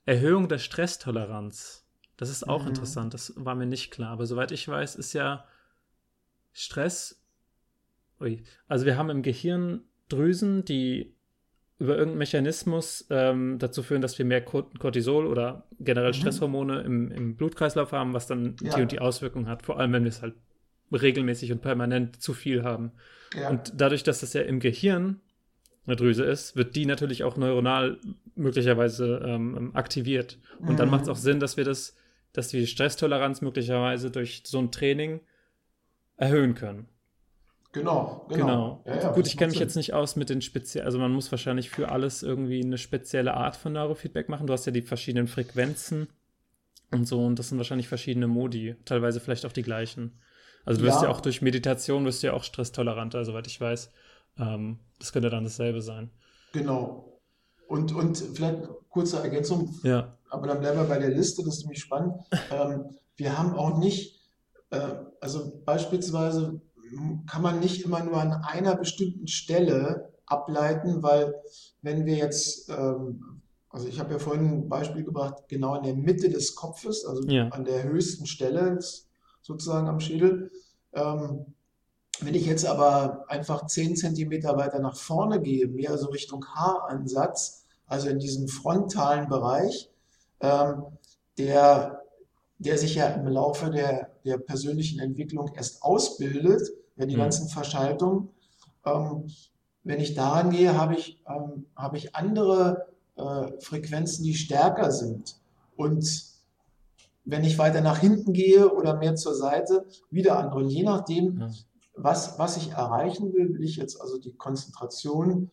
S1: Erhöhung der Stresstoleranz. Das ist auch mhm. interessant, das war mir nicht klar. Aber soweit ich weiß, ist ja Stress. Ui, also wir haben im Gehirn Drüsen, die über irgendeinen Mechanismus ähm, dazu führen, dass wir mehr Cortisol oder generell mhm. Stresshormone im, im, Blutkreislauf haben, was dann ja. die und die Auswirkungen hat, vor allem wenn wir es halt regelmäßig und permanent zu viel haben. Ja. Und dadurch, dass das ja im Gehirn eine Drüse ist, wird die natürlich auch neuronal möglicherweise ähm, aktiviert. Und mhm. dann macht es auch Sinn, dass wir das, dass wir die Stresstoleranz möglicherweise durch so ein Training erhöhen können.
S2: Genau,
S1: genau. genau. Ja, ja, Gut, ich kenne mich jetzt nicht aus mit den speziellen, also man muss wahrscheinlich für alles irgendwie eine spezielle Art von Neurofeedback machen. Du hast ja die verschiedenen Frequenzen und so und das sind wahrscheinlich verschiedene Modi, teilweise vielleicht auch die gleichen. Also du wirst ja, ja auch durch Meditation wirst du ja auch stresstoleranter, soweit ich weiß. Ähm, das könnte dann dasselbe sein.
S2: Genau. Und, und vielleicht kurze Ergänzung,
S1: ja.
S2: aber dann bleiben wir bei der Liste, das ist nämlich spannend. ähm, wir haben auch nicht, äh, also beispielsweise kann man nicht immer nur an einer bestimmten Stelle ableiten, weil wenn wir jetzt, ähm, also ich habe ja vorhin ein Beispiel gebracht, genau in der Mitte des Kopfes, also ja. an der höchsten Stelle sozusagen am Schädel. Ähm, wenn ich jetzt aber einfach 10 cm weiter nach vorne gehe, mehr so Richtung Haaransatz, also in diesen frontalen Bereich, ähm, der, der sich ja im Laufe der, der persönlichen Entwicklung erst ausbildet, ja, die mhm. ganzen Verschaltungen. Ähm, wenn ich daran gehe, habe ich, ähm, habe ich andere äh, Frequenzen, die stärker sind. Und wenn ich weiter nach hinten gehe oder mehr zur Seite, wieder andere. Und je nachdem. Was, was ich erreichen will, will ich jetzt also die Konzentration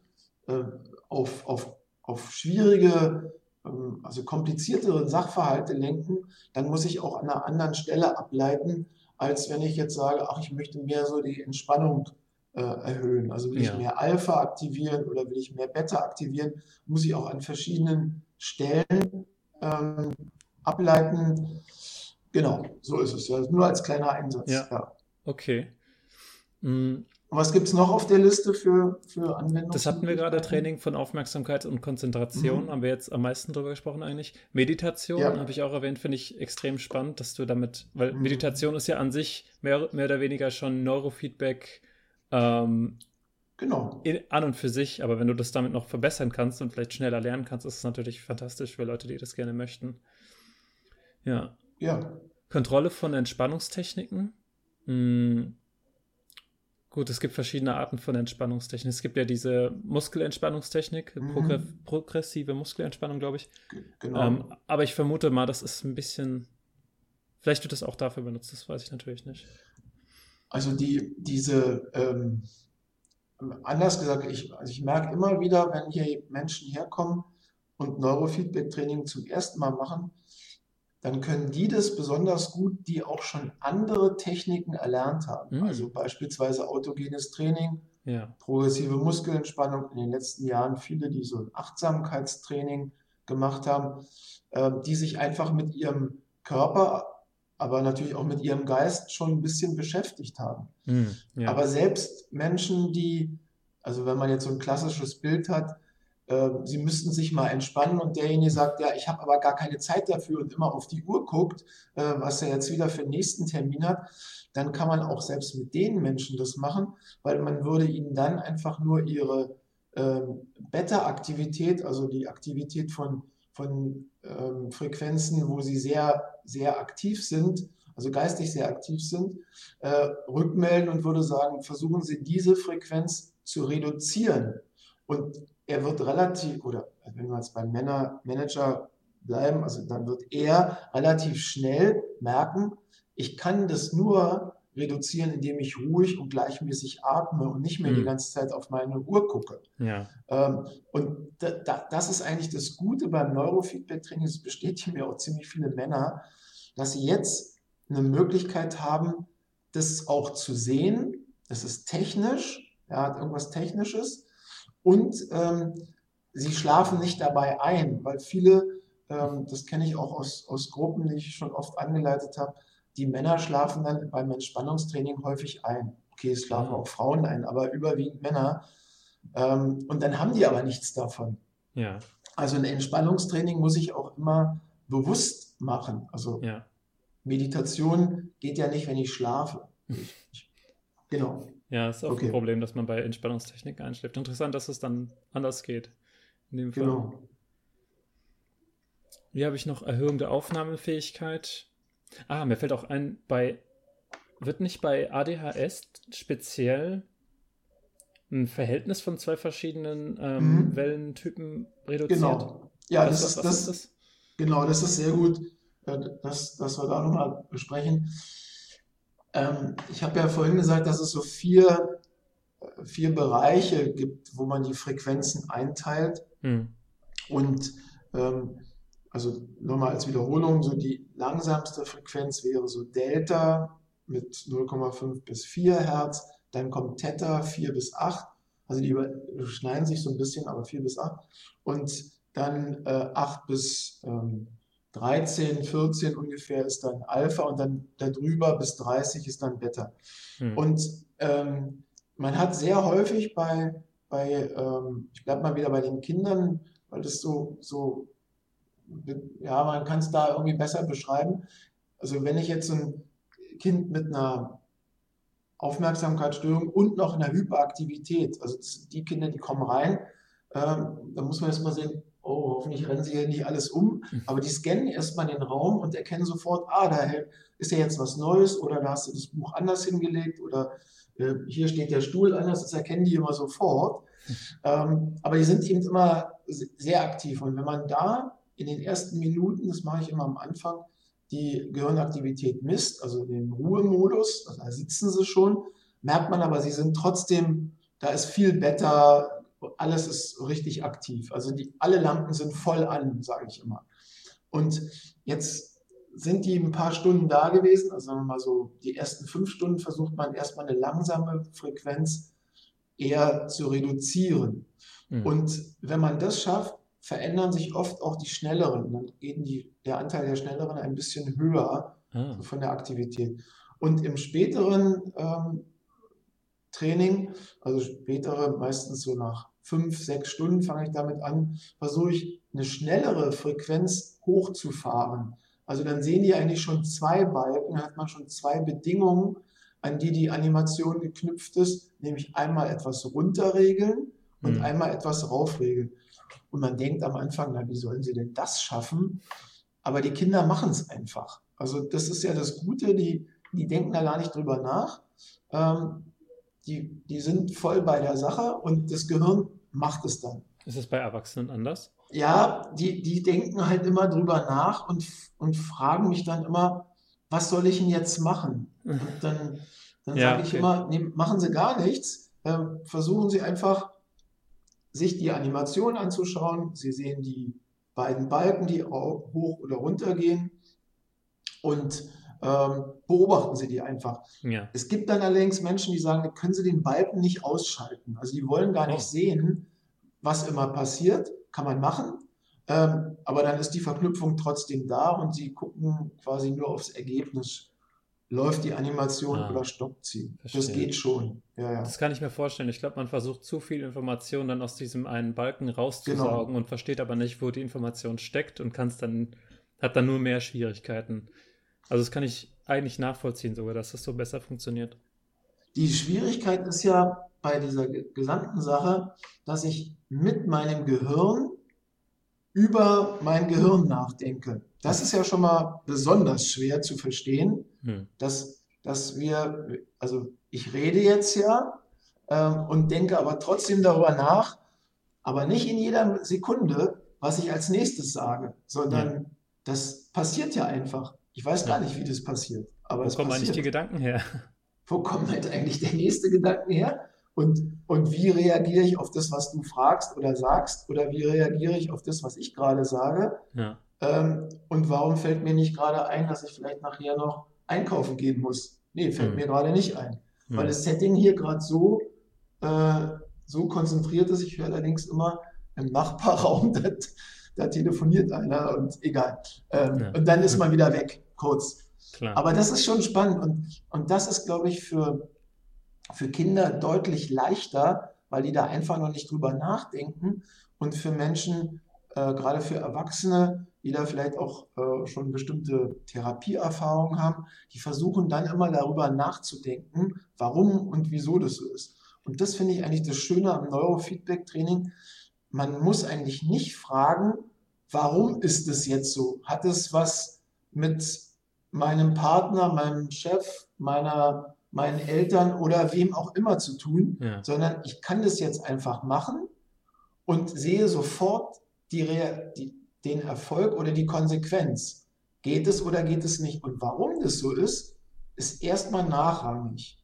S2: äh, auf, auf, auf schwierige, ähm, also kompliziertere Sachverhalte lenken, dann muss ich auch an einer anderen Stelle ableiten, als wenn ich jetzt sage, ach, ich möchte mehr so die Entspannung äh, erhöhen. Also will ja. ich mehr Alpha aktivieren oder will ich mehr Beta aktivieren, muss ich auch an verschiedenen Stellen ähm, ableiten. Genau, so ist es ja. Nur als kleiner Einsatz.
S1: Ja. ja. Okay.
S2: Mhm. Was gibt es noch auf der Liste für, für Anwendungen?
S1: Das hatten wir gerade, Training von Aufmerksamkeit und Konzentration, mhm. haben wir jetzt am meisten drüber gesprochen eigentlich. Meditation ja. habe ich auch erwähnt, finde ich extrem spannend, dass du damit, weil mhm. Meditation ist ja an sich mehr, mehr oder weniger schon Neurofeedback ähm,
S2: genau.
S1: In, an und für sich, aber wenn du das damit noch verbessern kannst und vielleicht schneller lernen kannst, ist es natürlich fantastisch für Leute, die das gerne möchten. Ja.
S2: Ja.
S1: Kontrolle von Entspannungstechniken. Hm. Gut, es gibt verschiedene Arten von Entspannungstechniken. Es gibt ja diese Muskelentspannungstechnik, mhm. progressive Muskelentspannung, glaube ich. Genau. Ähm, aber ich vermute mal, das ist ein bisschen. Vielleicht wird das auch dafür benutzt, das weiß ich natürlich nicht.
S2: Also die, diese, ähm, anders gesagt, ich, also ich merke immer wieder, wenn hier Menschen herkommen und Neurofeedback-Training zum ersten Mal machen, dann können die das besonders gut, die auch schon andere Techniken erlernt haben. Mhm. Also beispielsweise autogenes Training,
S1: ja.
S2: progressive Muskelentspannung. In den letzten Jahren viele, die so ein Achtsamkeitstraining gemacht haben, äh, die sich einfach mit ihrem Körper, aber natürlich auch mit ihrem Geist schon ein bisschen beschäftigt haben.
S1: Mhm, ja.
S2: Aber selbst Menschen, die, also wenn man jetzt so ein klassisches Bild hat, ähm, sie müssten sich mal entspannen und derjenige sagt, ja, ich habe aber gar keine Zeit dafür und immer auf die Uhr guckt, äh, was er jetzt wieder für den nächsten Termin hat, dann kann man auch selbst mit den Menschen das machen, weil man würde ihnen dann einfach nur ihre ähm, Beta-Aktivität, also die Aktivität von, von ähm, Frequenzen, wo sie sehr, sehr aktiv sind, also geistig sehr aktiv sind, äh, rückmelden und würde sagen, versuchen Sie diese Frequenz zu reduzieren. Und er wird relativ, oder wenn wir jetzt beim Männer Manager bleiben, also dann wird er relativ schnell merken, ich kann das nur reduzieren, indem ich ruhig und gleichmäßig atme und nicht mehr mhm. die ganze Zeit auf meine Uhr gucke.
S1: Ja.
S2: Ähm, und da, da, das ist eigentlich das Gute beim Neurofeedback-Training, das bestätigen mir auch ziemlich viele Männer, dass sie jetzt eine Möglichkeit haben, das auch zu sehen. Das ist technisch, ja, hat irgendwas Technisches. Und ähm, sie schlafen nicht dabei ein, weil viele, ähm, das kenne ich auch aus, aus Gruppen, die ich schon oft angeleitet habe, die Männer schlafen dann beim Entspannungstraining häufig ein. Okay, es schlafen mhm. auch Frauen ein, aber überwiegend Männer. Ähm, und dann haben die aber nichts davon.
S1: Ja.
S2: Also ein Entspannungstraining muss ich auch immer bewusst machen. Also
S1: ja.
S2: Meditation geht ja nicht, wenn ich schlafe. Genau.
S1: Ja, ist auch okay. ein Problem, dass man bei Entspannungstechnik einschläft. Interessant, dass es dann anders geht. In dem Fall. Genau. Hier habe ich noch Erhöhung der Aufnahmefähigkeit. Ah, mir fällt auch ein, bei wird nicht bei ADHS speziell ein Verhältnis von zwei verschiedenen ähm, mhm. Wellentypen reduziert?
S2: Genau. Ja, das, ist, das, ist das? Genau, das ist sehr gut, äh, dass, dass wir da nochmal besprechen. Ähm, ich habe ja vorhin gesagt, dass es so vier, vier Bereiche gibt, wo man die Frequenzen einteilt. Mhm. Und ähm, also nochmal als Wiederholung, so die langsamste Frequenz wäre so Delta mit 0,5 bis 4 Hertz, dann kommt Theta 4 bis 8, also die überschneiden sich so ein bisschen, aber 4 bis 8 und dann äh, 8 bis ähm, 13, 14 ungefähr ist dann Alpha und dann darüber bis 30 ist dann Beta. Hm. Und ähm, man hat sehr häufig bei, bei ähm, ich bleibe mal wieder bei den Kindern, weil das so, so ja, man kann es da irgendwie besser beschreiben. Also wenn ich jetzt ein Kind mit einer Aufmerksamkeitsstörung und noch einer Hyperaktivität, also die Kinder, die kommen rein, ähm, da muss man erstmal sehen, oh, hoffentlich rennen sie hier nicht alles um, hm. aber die scannen erstmal den Raum und erkennen sofort, ah, da ist ja jetzt was Neues oder da hast du das Buch anders hingelegt oder äh, hier steht der Stuhl anders, das erkennen die immer sofort. Hm. Ähm, aber die sind eben immer sehr aktiv und wenn man da in den ersten Minuten, das mache ich immer am Anfang, die Gehirnaktivität misst, also den Ruhemodus, also da sitzen sie schon, merkt man aber, sie sind trotzdem, da ist viel Beta, alles ist richtig aktiv. Also die, alle Lampen sind voll an, sage ich immer. Und jetzt sind die ein paar Stunden da gewesen, also sagen wir mal so, die ersten fünf Stunden versucht man erstmal eine langsame Frequenz eher zu reduzieren. Mhm. Und wenn man das schafft, verändern sich oft auch die schnelleren. Dann geht die, der Anteil der schnelleren ein bisschen höher ah. von der Aktivität. Und im späteren ähm, Training, also spätere, meistens so nach fünf, sechs Stunden fange ich damit an, versuche ich eine schnellere Frequenz hochzufahren. Also dann sehen die eigentlich schon zwei Balken, hat man schon zwei Bedingungen, an die die Animation geknüpft ist, nämlich einmal etwas runterregeln und mhm. einmal etwas raufregeln. Und man denkt am Anfang, na, wie sollen sie denn das schaffen? Aber die Kinder machen es einfach. Also das ist ja das Gute, die, die denken da gar nicht drüber nach. Ähm, die, die sind voll bei der Sache und das Gehirn macht es dann.
S1: Ist es bei Erwachsenen anders?
S2: Ja, die, die denken halt immer drüber nach und, und fragen mich dann immer, was soll ich denn jetzt machen? Und dann, dann ja, sage ich okay. immer, nee, machen Sie gar nichts. Ähm, versuchen Sie einfach sich die Animation anzuschauen. Sie sehen die beiden Balken, die hoch oder runter gehen und ähm, beobachten Sie die einfach.
S1: Ja.
S2: Es gibt dann allerdings Menschen, die sagen, können Sie den Balken nicht ausschalten. Also die wollen gar nicht oh. sehen, was immer passiert. Kann man machen. Ähm, aber dann ist die Verknüpfung trotzdem da und Sie gucken quasi nur aufs Ergebnis läuft die Animation ah, oder stoppt sie. Verstehe. Das geht schon. Ja, ja.
S1: Das kann ich mir vorstellen. Ich glaube, man versucht zu viel Information dann aus diesem einen Balken rauszusaugen genau. und versteht aber nicht, wo die Information steckt und kann es dann, hat dann nur mehr Schwierigkeiten. Also das kann ich eigentlich nachvollziehen sogar, dass das so besser funktioniert.
S2: Die Schwierigkeit ist ja bei dieser gesamten Sache, dass ich mit meinem Gehirn über mein Gehirn nachdenke. Das ist ja schon mal besonders schwer zu verstehen, hm. dass, dass wir, also ich rede jetzt ja ähm, und denke aber trotzdem darüber nach, aber nicht in jeder Sekunde, was ich als nächstes sage, sondern ja. das passiert ja einfach. Ich weiß gar nicht, wie das passiert. Aber
S1: Wo kommen eigentlich die Gedanken her?
S2: Wo kommt halt eigentlich der nächste Gedanke her? Und, und wie reagiere ich auf das, was du fragst oder sagst? Oder wie reagiere ich auf das, was ich gerade sage? Ja. Ähm, und warum fällt mir nicht gerade ein, dass ich vielleicht nachher noch einkaufen gehen muss? Nee, fällt mhm. mir gerade nicht ein. Mhm. Weil das Setting hier gerade so, äh, so konzentriert ist. Ich höre allerdings immer im Nachbarraum, da, da telefoniert einer und egal. Ähm, ja. Und dann ist man wieder weg, kurz. Klar. Aber das ist schon spannend und, und das ist, glaube ich, für, für Kinder deutlich leichter, weil die da einfach noch nicht drüber nachdenken und für Menschen, äh, gerade für Erwachsene, die da vielleicht auch äh, schon bestimmte Therapieerfahrungen haben, die versuchen dann immer darüber nachzudenken, warum und wieso das so ist. Und das finde ich eigentlich das Schöne am Neurofeedback-Training. Man muss eigentlich nicht fragen, warum ist es jetzt so? Hat es was mit meinem Partner, meinem Chef, meiner, meinen Eltern oder wem auch immer zu tun, ja. sondern ich kann das jetzt einfach machen und sehe sofort die, die, den Erfolg oder die Konsequenz. Geht es oder geht es nicht? Und warum das so ist, ist erstmal nachrangig.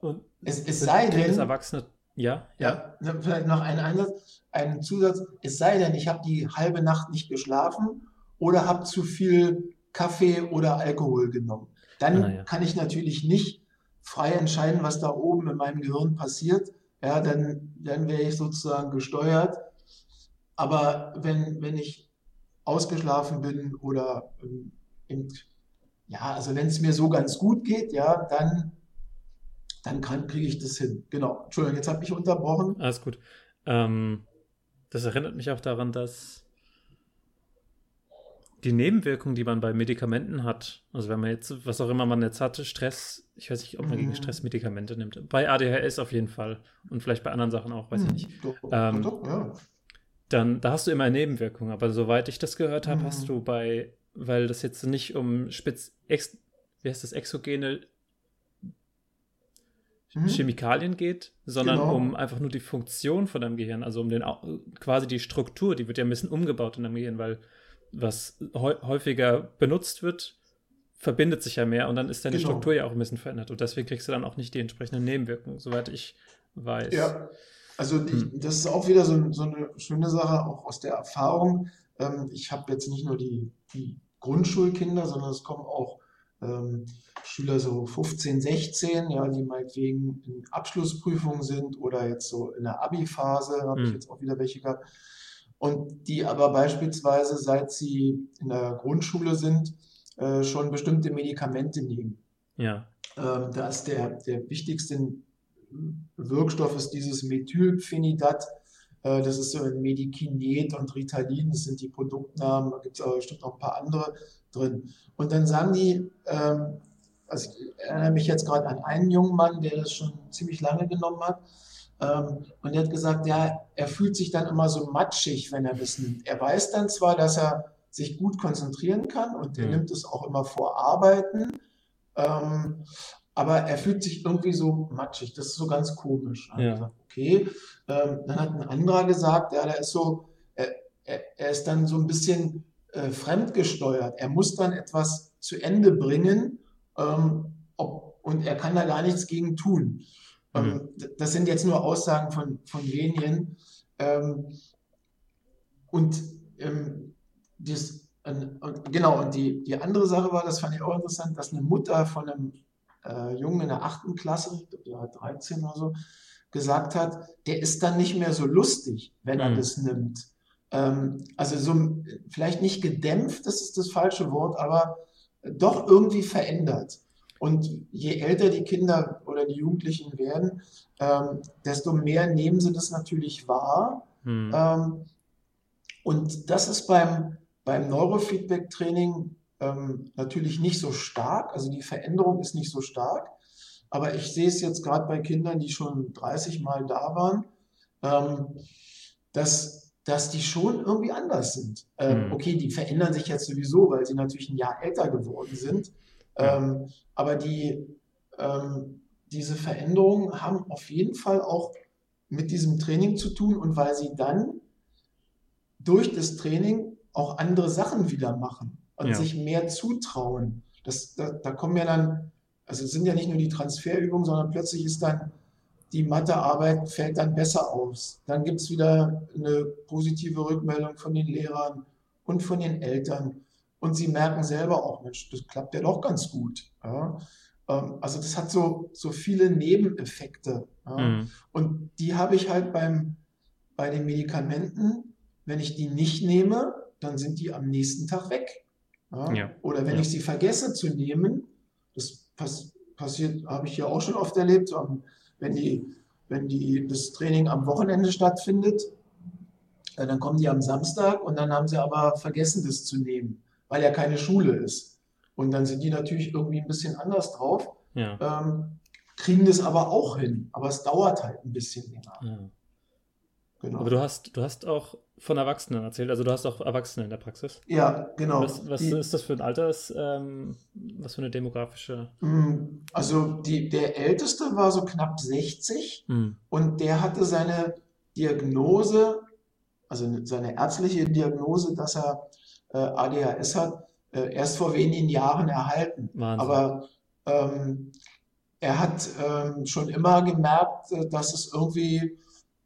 S1: Und es, es sei denn, Erwachsene, ja,
S2: ja, ja, vielleicht noch ein Einsatz, einen Zusatz. Es sei denn, ich habe die halbe Nacht nicht geschlafen oder habe zu viel Kaffee oder Alkohol genommen. Dann ah, ja. kann ich natürlich nicht frei entscheiden, was da oben in meinem Gehirn passiert. Ja, dann, dann wäre ich sozusagen gesteuert. Aber wenn, wenn ich ausgeschlafen bin oder ähm, im, ja, also wenn es mir so ganz gut geht, ja, dann, dann kriege ich das hin. Genau. Entschuldigung, jetzt habe ich unterbrochen.
S1: Alles gut. Ähm, das erinnert mich auch daran, dass die Nebenwirkungen, die man bei Medikamenten hat, also wenn man jetzt, was auch immer man jetzt hatte, Stress, ich weiß nicht, ob man gegen mhm. Stress Medikamente nimmt. Bei ADHS auf jeden Fall und vielleicht bei anderen Sachen auch, weiß ich mhm. nicht. Doch, ähm, doch, ja. Dann, da hast du immer Nebenwirkungen, aber soweit ich das gehört habe, mhm. hast du bei, weil das jetzt nicht um spitz, ex, wie heißt das, exogene mhm. Chemikalien geht, sondern genau. um einfach nur die Funktion von deinem Gehirn, also um den quasi die Struktur, die wird ja ein bisschen umgebaut in deinem Gehirn, weil was häufiger benutzt wird, verbindet sich ja mehr und dann ist deine genau. Struktur ja auch ein bisschen verändert und deswegen kriegst du dann auch nicht die entsprechenden Nebenwirkungen, soweit ich weiß.
S2: Ja, also die, hm. das ist auch wieder so, so, eine schöne Sache, auch aus der Erfahrung. Ähm, ich habe jetzt nicht nur die, die, Grundschulkinder, sondern es kommen auch ähm, Schüler so 15, 16, ja, die meinetwegen in Abschlussprüfungen sind oder jetzt so in der Abi-Phase, habe hm. ich jetzt auch wieder welche gehabt und die aber beispielsweise, seit sie in der Grundschule sind, äh, schon bestimmte Medikamente nehmen.
S1: Ja.
S2: Ähm, da ist der, der wichtigste Wirkstoff ist dieses Methylphenidat. Äh, das ist so ein Medikinet und Ritalin, das sind die Produktnamen, da gibt es aber bestimmt noch ein paar andere drin. Und dann sagen die, ähm, also ich erinnere mich jetzt gerade an einen jungen Mann, der das schon ziemlich lange genommen hat, und er hat gesagt, ja, er fühlt sich dann immer so matschig, wenn er das nimmt. Er weiß dann zwar, dass er sich gut konzentrieren kann und er mhm. nimmt es auch immer vor Arbeiten, ähm, aber er fühlt sich irgendwie so matschig. Das ist so ganz komisch. Ja. Gesagt, okay. Ähm, dann hat ein anderer gesagt, ja, der ist so, er, er, er ist dann so ein bisschen äh, fremdgesteuert. Er muss dann etwas zu Ende bringen ähm, ob, und er kann da gar nichts gegen tun. Ähm, mhm. Das sind jetzt nur Aussagen von, von wenigen. Ähm, und ähm, das, und, genau, und die, die andere Sache war, das fand ich auch interessant, dass eine Mutter von einem äh, Jungen in der achten Klasse, der war 13 oder so, gesagt hat, der ist dann nicht mehr so lustig, wenn er mhm. das nimmt. Ähm, also so vielleicht nicht gedämpft, das ist das falsche Wort, aber doch irgendwie verändert. Und je älter die Kinder oder die Jugendlichen werden, ähm, desto mehr nehmen sie das natürlich wahr. Mhm. Ähm, und das ist beim, beim Neurofeedback-Training ähm, natürlich nicht so stark. Also die Veränderung ist nicht so stark. Aber ich sehe es jetzt gerade bei Kindern, die schon 30 Mal da waren, ähm, dass dass die schon irgendwie anders sind. Ähm, mhm. Okay, die verändern sich jetzt sowieso, weil sie natürlich ein Jahr älter geworden sind. Ähm, aber die, ähm, diese Veränderungen haben auf jeden Fall auch mit diesem Training zu tun und weil sie dann durch das Training auch andere Sachen wieder machen und ja. sich mehr zutrauen. Das, da, da kommen ja dann, also es sind ja nicht nur die Transferübungen, sondern plötzlich ist dann die Mathearbeit fällt dann besser aus. Dann gibt es wieder eine positive Rückmeldung von den Lehrern und von den Eltern. Und sie merken selber auch, Mensch, das klappt ja doch ganz gut. Ja. Ähm, also das hat so, so viele Nebeneffekte. Ja. Mhm. Und die habe ich halt beim, bei den Medikamenten, wenn ich die nicht nehme, dann sind die am nächsten Tag weg. Ja. ja. Oder wenn ich sie vergesse zu nehmen, das pass passiert, habe ich ja auch schon oft erlebt, am wenn, die, wenn die, das Training am Wochenende stattfindet, dann kommen die am Samstag und dann haben sie aber vergessen, das zu nehmen, weil ja keine Schule ist. Und dann sind die natürlich irgendwie ein bisschen anders drauf, ja. ähm, kriegen das aber auch hin. Aber es dauert halt ein bisschen länger. Ja.
S1: Genau. Aber du hast, du hast auch von Erwachsenen erzählt, also du hast auch Erwachsene in der Praxis.
S2: Ja, genau.
S1: Was, was die, ist das für ein Alters, ähm, was für eine demografische?
S2: Mm, also die, der Älteste war so knapp 60 mhm. und der hatte seine Diagnose, also seine ärztliche Diagnose, dass er äh, ADHS hat, äh, erst vor wenigen Jahren erhalten. Wahnsinn. Aber ähm, er hat ähm, schon immer gemerkt, äh, dass es irgendwie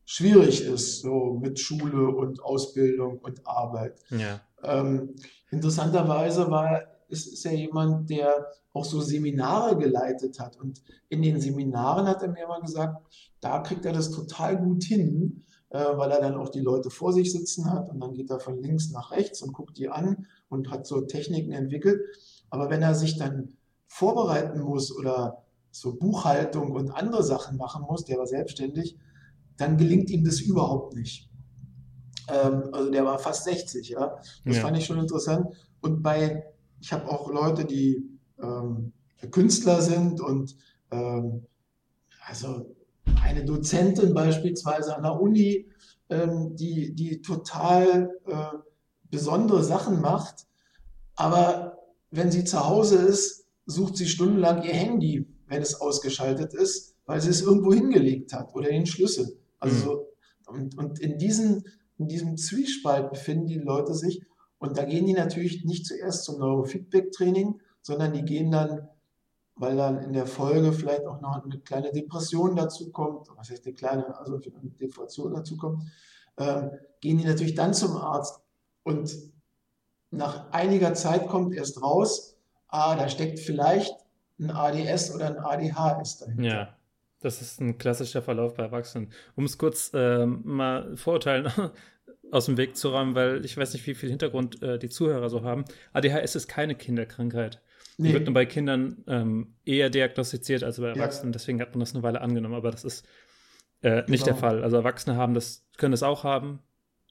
S2: schwierig ist, so mit Schule und Ausbildung und Arbeit. Ja. Ähm, interessanterweise war, ist, ist er jemand, der auch so Seminare geleitet hat. Und in den Seminaren hat er mir immer gesagt, da kriegt er das total gut hin, weil er dann auch die Leute vor sich sitzen hat und dann geht er von links nach rechts und guckt die an und hat so Techniken entwickelt. Aber wenn er sich dann vorbereiten muss oder so Buchhaltung und andere Sachen machen muss, der war selbstständig, dann gelingt ihm das überhaupt nicht. Ähm, also der war fast 60, ja. Das ja. fand ich schon interessant. Und bei, ich habe auch Leute, die ähm, Künstler sind und ähm, also eine Dozentin beispielsweise an der Uni, ähm, die, die total äh, besondere Sachen macht, aber wenn sie zu Hause ist, sucht sie stundenlang ihr Handy, wenn es ausgeschaltet ist, weil sie es irgendwo hingelegt hat oder den Schlüssel. Also mhm. und, und in, diesen, in diesem Zwiespalt befinden die Leute sich und da gehen die natürlich nicht zuerst zum Neurofeedback-Training, sondern die gehen dann, weil dann in der Folge vielleicht auch noch eine kleine Depression dazu kommt, was heißt eine kleine, also eine Depression dazu kommt, ähm, gehen die natürlich dann zum Arzt und nach einiger Zeit kommt erst raus, ah, da steckt vielleicht ein ADS oder ein ADHS dahinter.
S1: Ja. Das ist ein klassischer Verlauf bei Erwachsenen. Um es kurz äh, mal Vorurteilen aus dem Weg zu räumen, weil ich weiß nicht, wie viel Hintergrund äh, die Zuhörer so haben. ADHS ist keine Kinderkrankheit. Nee. Wird nur bei Kindern ähm, eher diagnostiziert als bei Erwachsenen. Ja. Deswegen hat man das eine Weile angenommen. Aber das ist äh, nicht genau. der Fall. Also Erwachsene haben das, können das auch haben.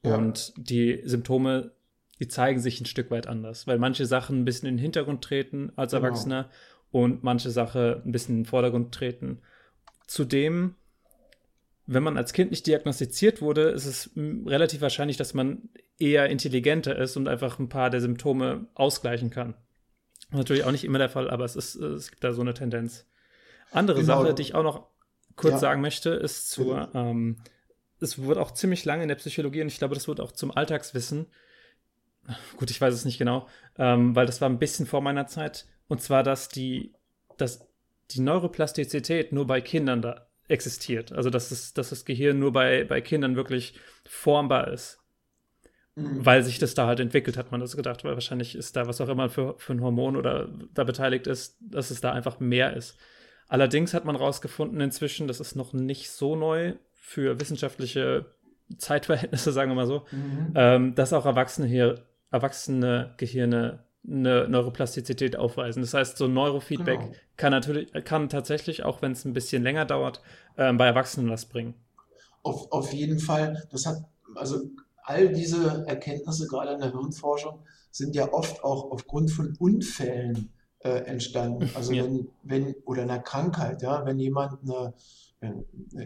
S1: Ja. Und die Symptome, die zeigen sich ein Stück weit anders, weil manche Sachen ein bisschen in den Hintergrund treten als genau. Erwachsener und manche Sachen ein bisschen in den Vordergrund treten. Zudem, wenn man als Kind nicht diagnostiziert wurde, ist es relativ wahrscheinlich, dass man eher intelligenter ist und einfach ein paar der Symptome ausgleichen kann. Natürlich auch nicht immer der Fall, aber es, ist, es gibt da so eine Tendenz. Andere genau. Sache, die ich auch noch kurz ja. sagen möchte, ist zu, ähm, es wird auch ziemlich lange in der Psychologie und ich glaube, das wird auch zum Alltagswissen. Gut, ich weiß es nicht genau, ähm, weil das war ein bisschen vor meiner Zeit. Und zwar, dass die, dass die Neuroplastizität nur bei Kindern da existiert. Also dass, es, dass das Gehirn nur bei, bei Kindern wirklich formbar ist. Mhm. Weil sich das da halt entwickelt, hat man das gedacht. Weil wahrscheinlich ist da was auch immer für, für ein Hormon oder da beteiligt ist, dass es da einfach mehr ist. Allerdings hat man rausgefunden inzwischen, das ist noch nicht so neu für wissenschaftliche Zeitverhältnisse, sagen wir mal so, mhm. ähm, dass auch Erwachsene hier, erwachsene Gehirne eine Neuroplastizität aufweisen. Das heißt, so ein Neurofeedback genau. kann natürlich, kann tatsächlich, auch wenn es ein bisschen länger dauert, äh, bei Erwachsenen was bringen.
S2: Auf, auf jeden Fall. Das hat, also all diese Erkenntnisse, gerade in der Hirnforschung, sind ja oft auch aufgrund von Unfällen äh, entstanden. Also ja. wenn, wenn, oder einer Krankheit, ja, wenn jemand eine,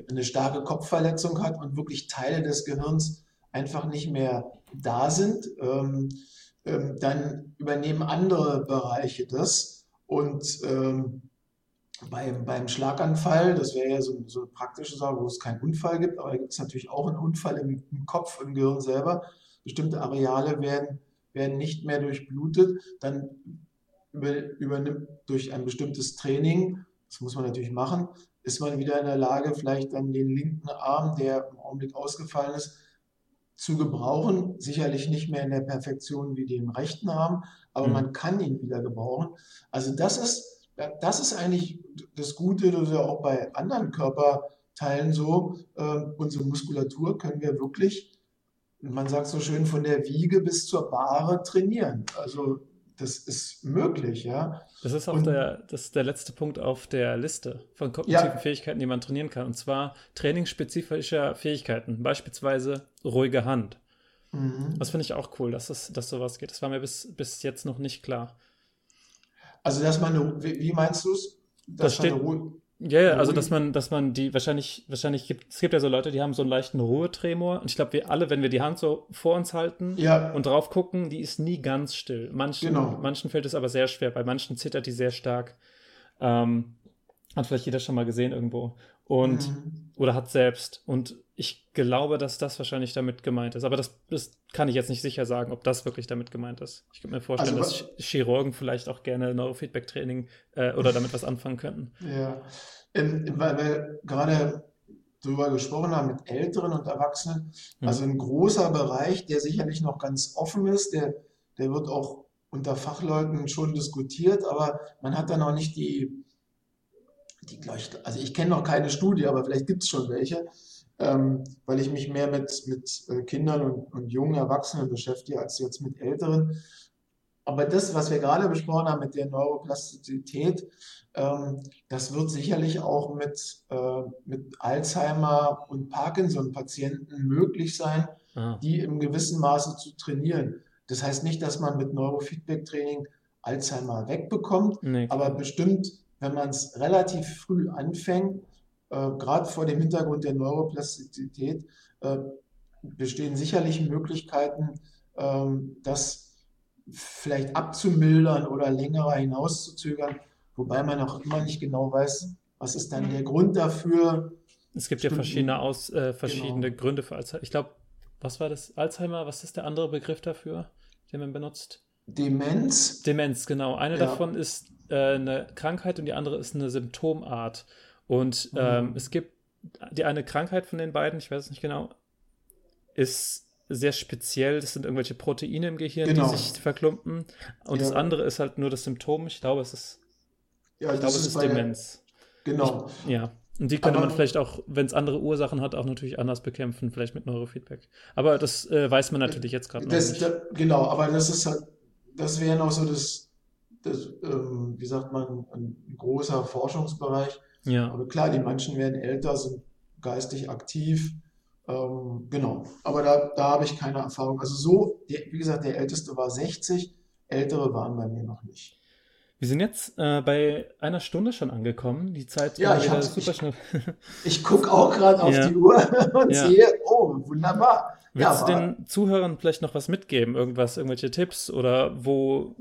S2: eine starke Kopfverletzung hat und wirklich Teile des Gehirns einfach nicht mehr da sind, ähm, ähm, dann übernehmen andere Bereiche das. Und ähm, beim, beim Schlaganfall, das wäre ja so, so eine praktische Sache, wo es keinen Unfall gibt, aber da gibt es natürlich auch einen Unfall im, im, Kopf, im Gehirn selber. Bestimmte Areale werden, werden nicht mehr durchblutet. Dann über, übernimmt durch ein bestimmtes Training, das muss man natürlich machen, ist man wieder in der Lage, vielleicht dann den linken Arm, der im Augenblick ausgefallen ist, zu gebrauchen. Sicherlich nicht mehr in der Perfektion wie den rechten Arm, aber mhm. man kann ihn wieder gebrauchen. Also das ist, das ist eigentlich das Gute, das ist ja auch bei anderen Körperteilen so. Äh, unsere Muskulatur können wir wirklich, man sagt so schön, von der Wiege bis zur Bahre trainieren. Also das ist möglich, ja.
S1: Das ist auch und, der, das ist der letzte Punkt auf der Liste von kognitiven ja. Fähigkeiten, die man trainieren kann. Und zwar trainingsspezifischer Fähigkeiten, beispielsweise ruhige Hand. Mhm. Das finde ich auch cool, dass, das, dass sowas geht. Das war mir bis, bis jetzt noch nicht klar.
S2: Also, dass man eine, wie meinst du es?
S1: Das steht, ja, yeah, also dass man, dass man die wahrscheinlich, wahrscheinlich gibt es gibt ja so Leute, die haben so einen leichten Ruhetremor. Und ich glaube, wir alle, wenn wir die Hand so vor uns halten ja. und drauf gucken, die ist nie ganz still. Manchen, genau. manchen fällt es aber sehr schwer, bei manchen zittert die sehr stark. Ähm, hat vielleicht jeder schon mal gesehen irgendwo. Und mhm. oder hat selbst. Und ich glaube, dass das wahrscheinlich damit gemeint ist. Aber das, das kann ich jetzt nicht sicher sagen, ob das wirklich damit gemeint ist. Ich könnte mir vorstellen, also, dass Chirurgen vielleicht auch gerne Neurofeedback-Training äh, oder damit was anfangen könnten.
S2: Ja, in, weil wir gerade darüber gesprochen haben mit Älteren und Erwachsenen. Mhm. Also ein großer Bereich, der sicherlich noch ganz offen ist, der, der wird auch unter Fachleuten schon diskutiert, aber man hat da noch nicht die, die also ich kenne noch keine Studie, aber vielleicht gibt es schon welche, ähm, weil ich mich mehr mit, mit äh, Kindern und, und jungen Erwachsenen beschäftige als jetzt mit Älteren. Aber das, was wir gerade besprochen haben mit der Neuroplastizität, ähm, das wird sicherlich auch mit, äh, mit Alzheimer und Parkinson-Patienten möglich sein, ah. die im gewissen Maße zu trainieren. Das heißt nicht, dass man mit Neurofeedback-Training Alzheimer wegbekommt, nee. aber bestimmt, wenn man es relativ früh anfängt, gerade vor dem Hintergrund der Neuroplastizität äh, bestehen sicherlich Möglichkeiten, ähm, das vielleicht abzumildern oder länger hinauszuzögern, wobei man auch immer nicht genau weiß, was ist dann der Grund dafür.
S1: Es gibt ja verschiedene, Aus, äh, verschiedene genau. Gründe für Alzheimer. Ich glaube, was war das? Alzheimer, was ist der andere Begriff dafür, den man benutzt?
S2: Demenz.
S1: Demenz, genau. Eine ja. davon ist äh, eine Krankheit und die andere ist eine Symptomart. Und mhm. ähm, es gibt die eine Krankheit von den beiden, ich weiß es nicht genau, ist sehr speziell. Das sind irgendwelche Proteine im Gehirn, genau. die sich verklumpen. Und ja. das andere ist halt nur das Symptom. Ich glaube, es ist, ja, ich glaube, es ist Demenz.
S2: Genau.
S1: Ich, ja. Und die könnte Aber, man vielleicht auch, wenn es andere Ursachen hat, auch natürlich anders bekämpfen, vielleicht mit Neurofeedback. Aber das äh, weiß man natürlich jetzt gerade nicht.
S2: Da, genau, aber das ist halt, das wäre noch so das, das ähm, wie sagt man, ein großer Forschungsbereich ja. Aber klar, die manchen werden älter, sind geistig aktiv. Ähm, genau. Aber da, da habe ich keine Erfahrung. Also so, wie gesagt, der älteste war 60, ältere waren bei mir noch nicht.
S1: Wir sind jetzt äh, bei einer Stunde schon angekommen. Die Zeit
S2: ja, ich wieder super ich, schnell. ich gucke auch gerade auf ja. die Uhr und ja. sehe, oh, wunderbar.
S1: Willst ja, du den Zuhörern vielleicht noch was mitgeben? Irgendwas, irgendwelche Tipps oder wo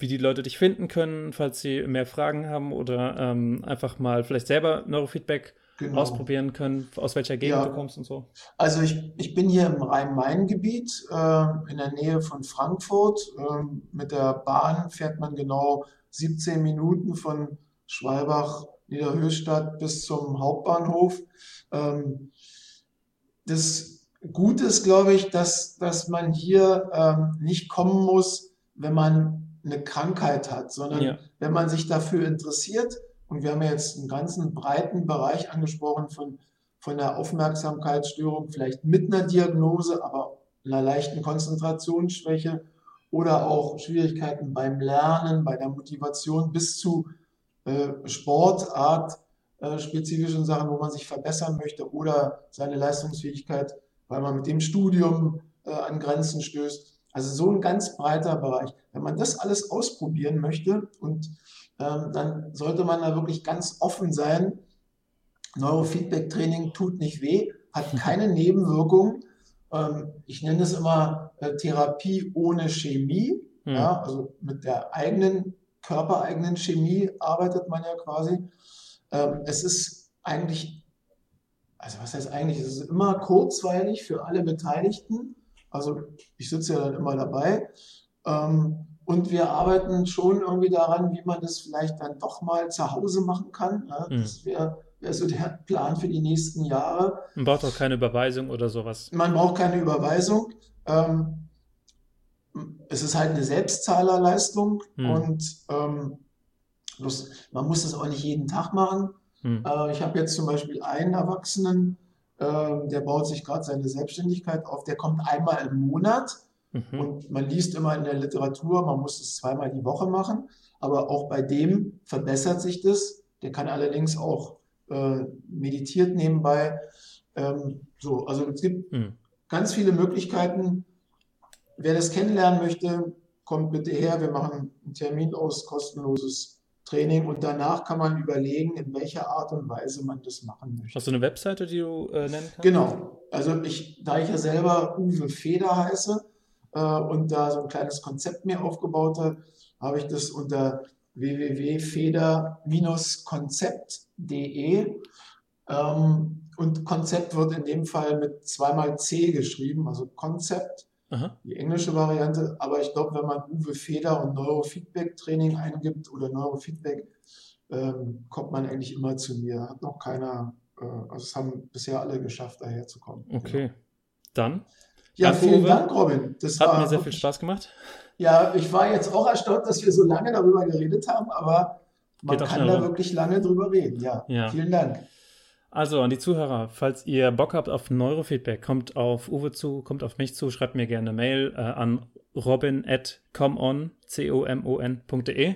S1: wie die Leute dich finden können, falls sie mehr Fragen haben oder ähm, einfach mal vielleicht selber Neurofeedback genau. ausprobieren können, aus welcher Gegend ja. du kommst und so.
S2: Also ich, ich bin hier im Rhein-Main-Gebiet äh, in der Nähe von Frankfurt. Äh, mit der Bahn fährt man genau 17 Minuten von Schwalbach, Niederhöchstadt bis zum Hauptbahnhof. Ähm, das Gute ist, glaube ich, dass, dass man hier ähm, nicht kommen muss, wenn man eine Krankheit hat, sondern ja. wenn man sich dafür interessiert, und wir haben ja jetzt einen ganzen breiten Bereich angesprochen von, von der Aufmerksamkeitsstörung, vielleicht mit einer Diagnose, aber einer leichten Konzentrationsschwäche oder auch Schwierigkeiten beim Lernen, bei der Motivation bis zu äh, Sportart, äh, spezifischen Sachen, wo man sich verbessern möchte oder seine Leistungsfähigkeit, weil man mit dem Studium äh, an Grenzen stößt. Also so ein ganz breiter Bereich. Wenn man das alles ausprobieren möchte und ähm, dann sollte man da wirklich ganz offen sein. Neurofeedback-Training tut nicht weh, hat keine Nebenwirkungen. ähm, ich nenne es immer äh, Therapie ohne Chemie.
S1: Hm.
S2: Ja, also mit der eigenen, körpereigenen Chemie arbeitet man ja quasi. Ähm, es ist eigentlich, also was heißt eigentlich, es ist immer kurzweilig für alle Beteiligten. Also ich sitze ja dann immer dabei. Ähm, und wir arbeiten schon irgendwie daran, wie man das vielleicht dann doch mal zu Hause machen kann. Ja,
S1: Hm.
S2: Das wäre wär so der Plan für die nächsten Jahre.
S1: Man braucht auch keine Überweisung oder sowas.
S2: Man braucht keine Überweisung. Ähm, es ist halt eine Selbstzahlerleistung
S1: Hm.
S2: und ähm, man muss das auch nicht jeden Tag machen.
S1: Hm.
S2: Äh, ich habe jetzt zum Beispiel einen Erwachsenen, ähm, der baut sich gerade seine Selbstständigkeit auf, der kommt einmal im Monat
S1: Mhm.
S2: und man liest immer in der Literatur, man muss es zweimal die Woche machen, aber auch bei dem verbessert sich das. Der kann allerdings auch äh, meditiert nebenbei. Ähm, so, also es gibt
S1: Hm.
S2: ganz viele Möglichkeiten. Wer das kennenlernen möchte, kommt bitte her. Wir machen einen Termin aus, kostenloses Training und danach kann man überlegen, in welcher Art und Weise man das machen möchte.
S1: Hast du eine Webseite, die du äh, nennen kannst?
S2: Genau. Also ich, da ich ja selber Uwe Feder heiße äh, und da so ein kleines Konzept mir aufgebaut habe, habe ich das unter www.feder-konzept.de ähm, und Konzept wird in dem Fall mit zweimal C geschrieben, also Konzept,
S1: Aha.
S2: die englische Variante. Aber ich glaube, wenn man Uwe Feder und Neurofeedback-Training eingibt oder Neurofeedback, ähm, kommt man eigentlich immer zu mir. Hat noch keiner, äh, also es haben bisher alle geschafft, daher zu kommen.
S1: Okay. Dann
S2: Ja, vielen
S1: Uwe.
S2: Dank, Robin. Das
S1: hat
S2: war
S1: mir sehr viel Spaß gemacht.
S2: Ja, ich war jetzt auch erstaunt, dass wir so lange darüber geredet haben, aber man kann da
S1: rum.
S2: wirklich lange drüber reden. Ja,
S1: Ja.
S2: vielen Dank.
S1: Also an die Zuhörer, falls ihr Bock habt auf Neurofeedback, kommt auf Uwe zu, kommt auf mich zu, schreibt mir gerne eine Mail äh, an robin at comon, C-O-M-O-N.de.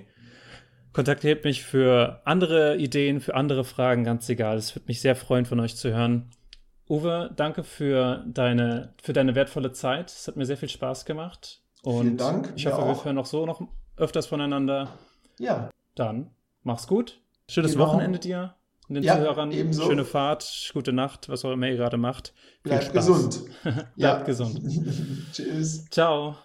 S1: Kontaktiert mich für andere Ideen, für andere Fragen, ganz egal. Es würde mich sehr freuen, von euch zu hören. Uwe, danke für deine, für deine wertvolle Zeit. Es hat mir sehr viel Spaß gemacht. Und
S2: Vielen Dank,
S1: ich hoffe, wir hören auch so noch öfters voneinander.
S2: Ja,
S1: Dann mach's gut. Schönes
S2: Genau.
S1: Wochenende dir und den
S2: Ja,
S1: Zuhörern.
S2: ebenso.
S1: Schöne Fahrt, gute Nacht, was auch immer ihr gerade macht. Viel
S2: bleib
S1: Spaß.
S2: gesund.
S1: Bleibt gesund.
S2: Tschüss.
S1: Ciao.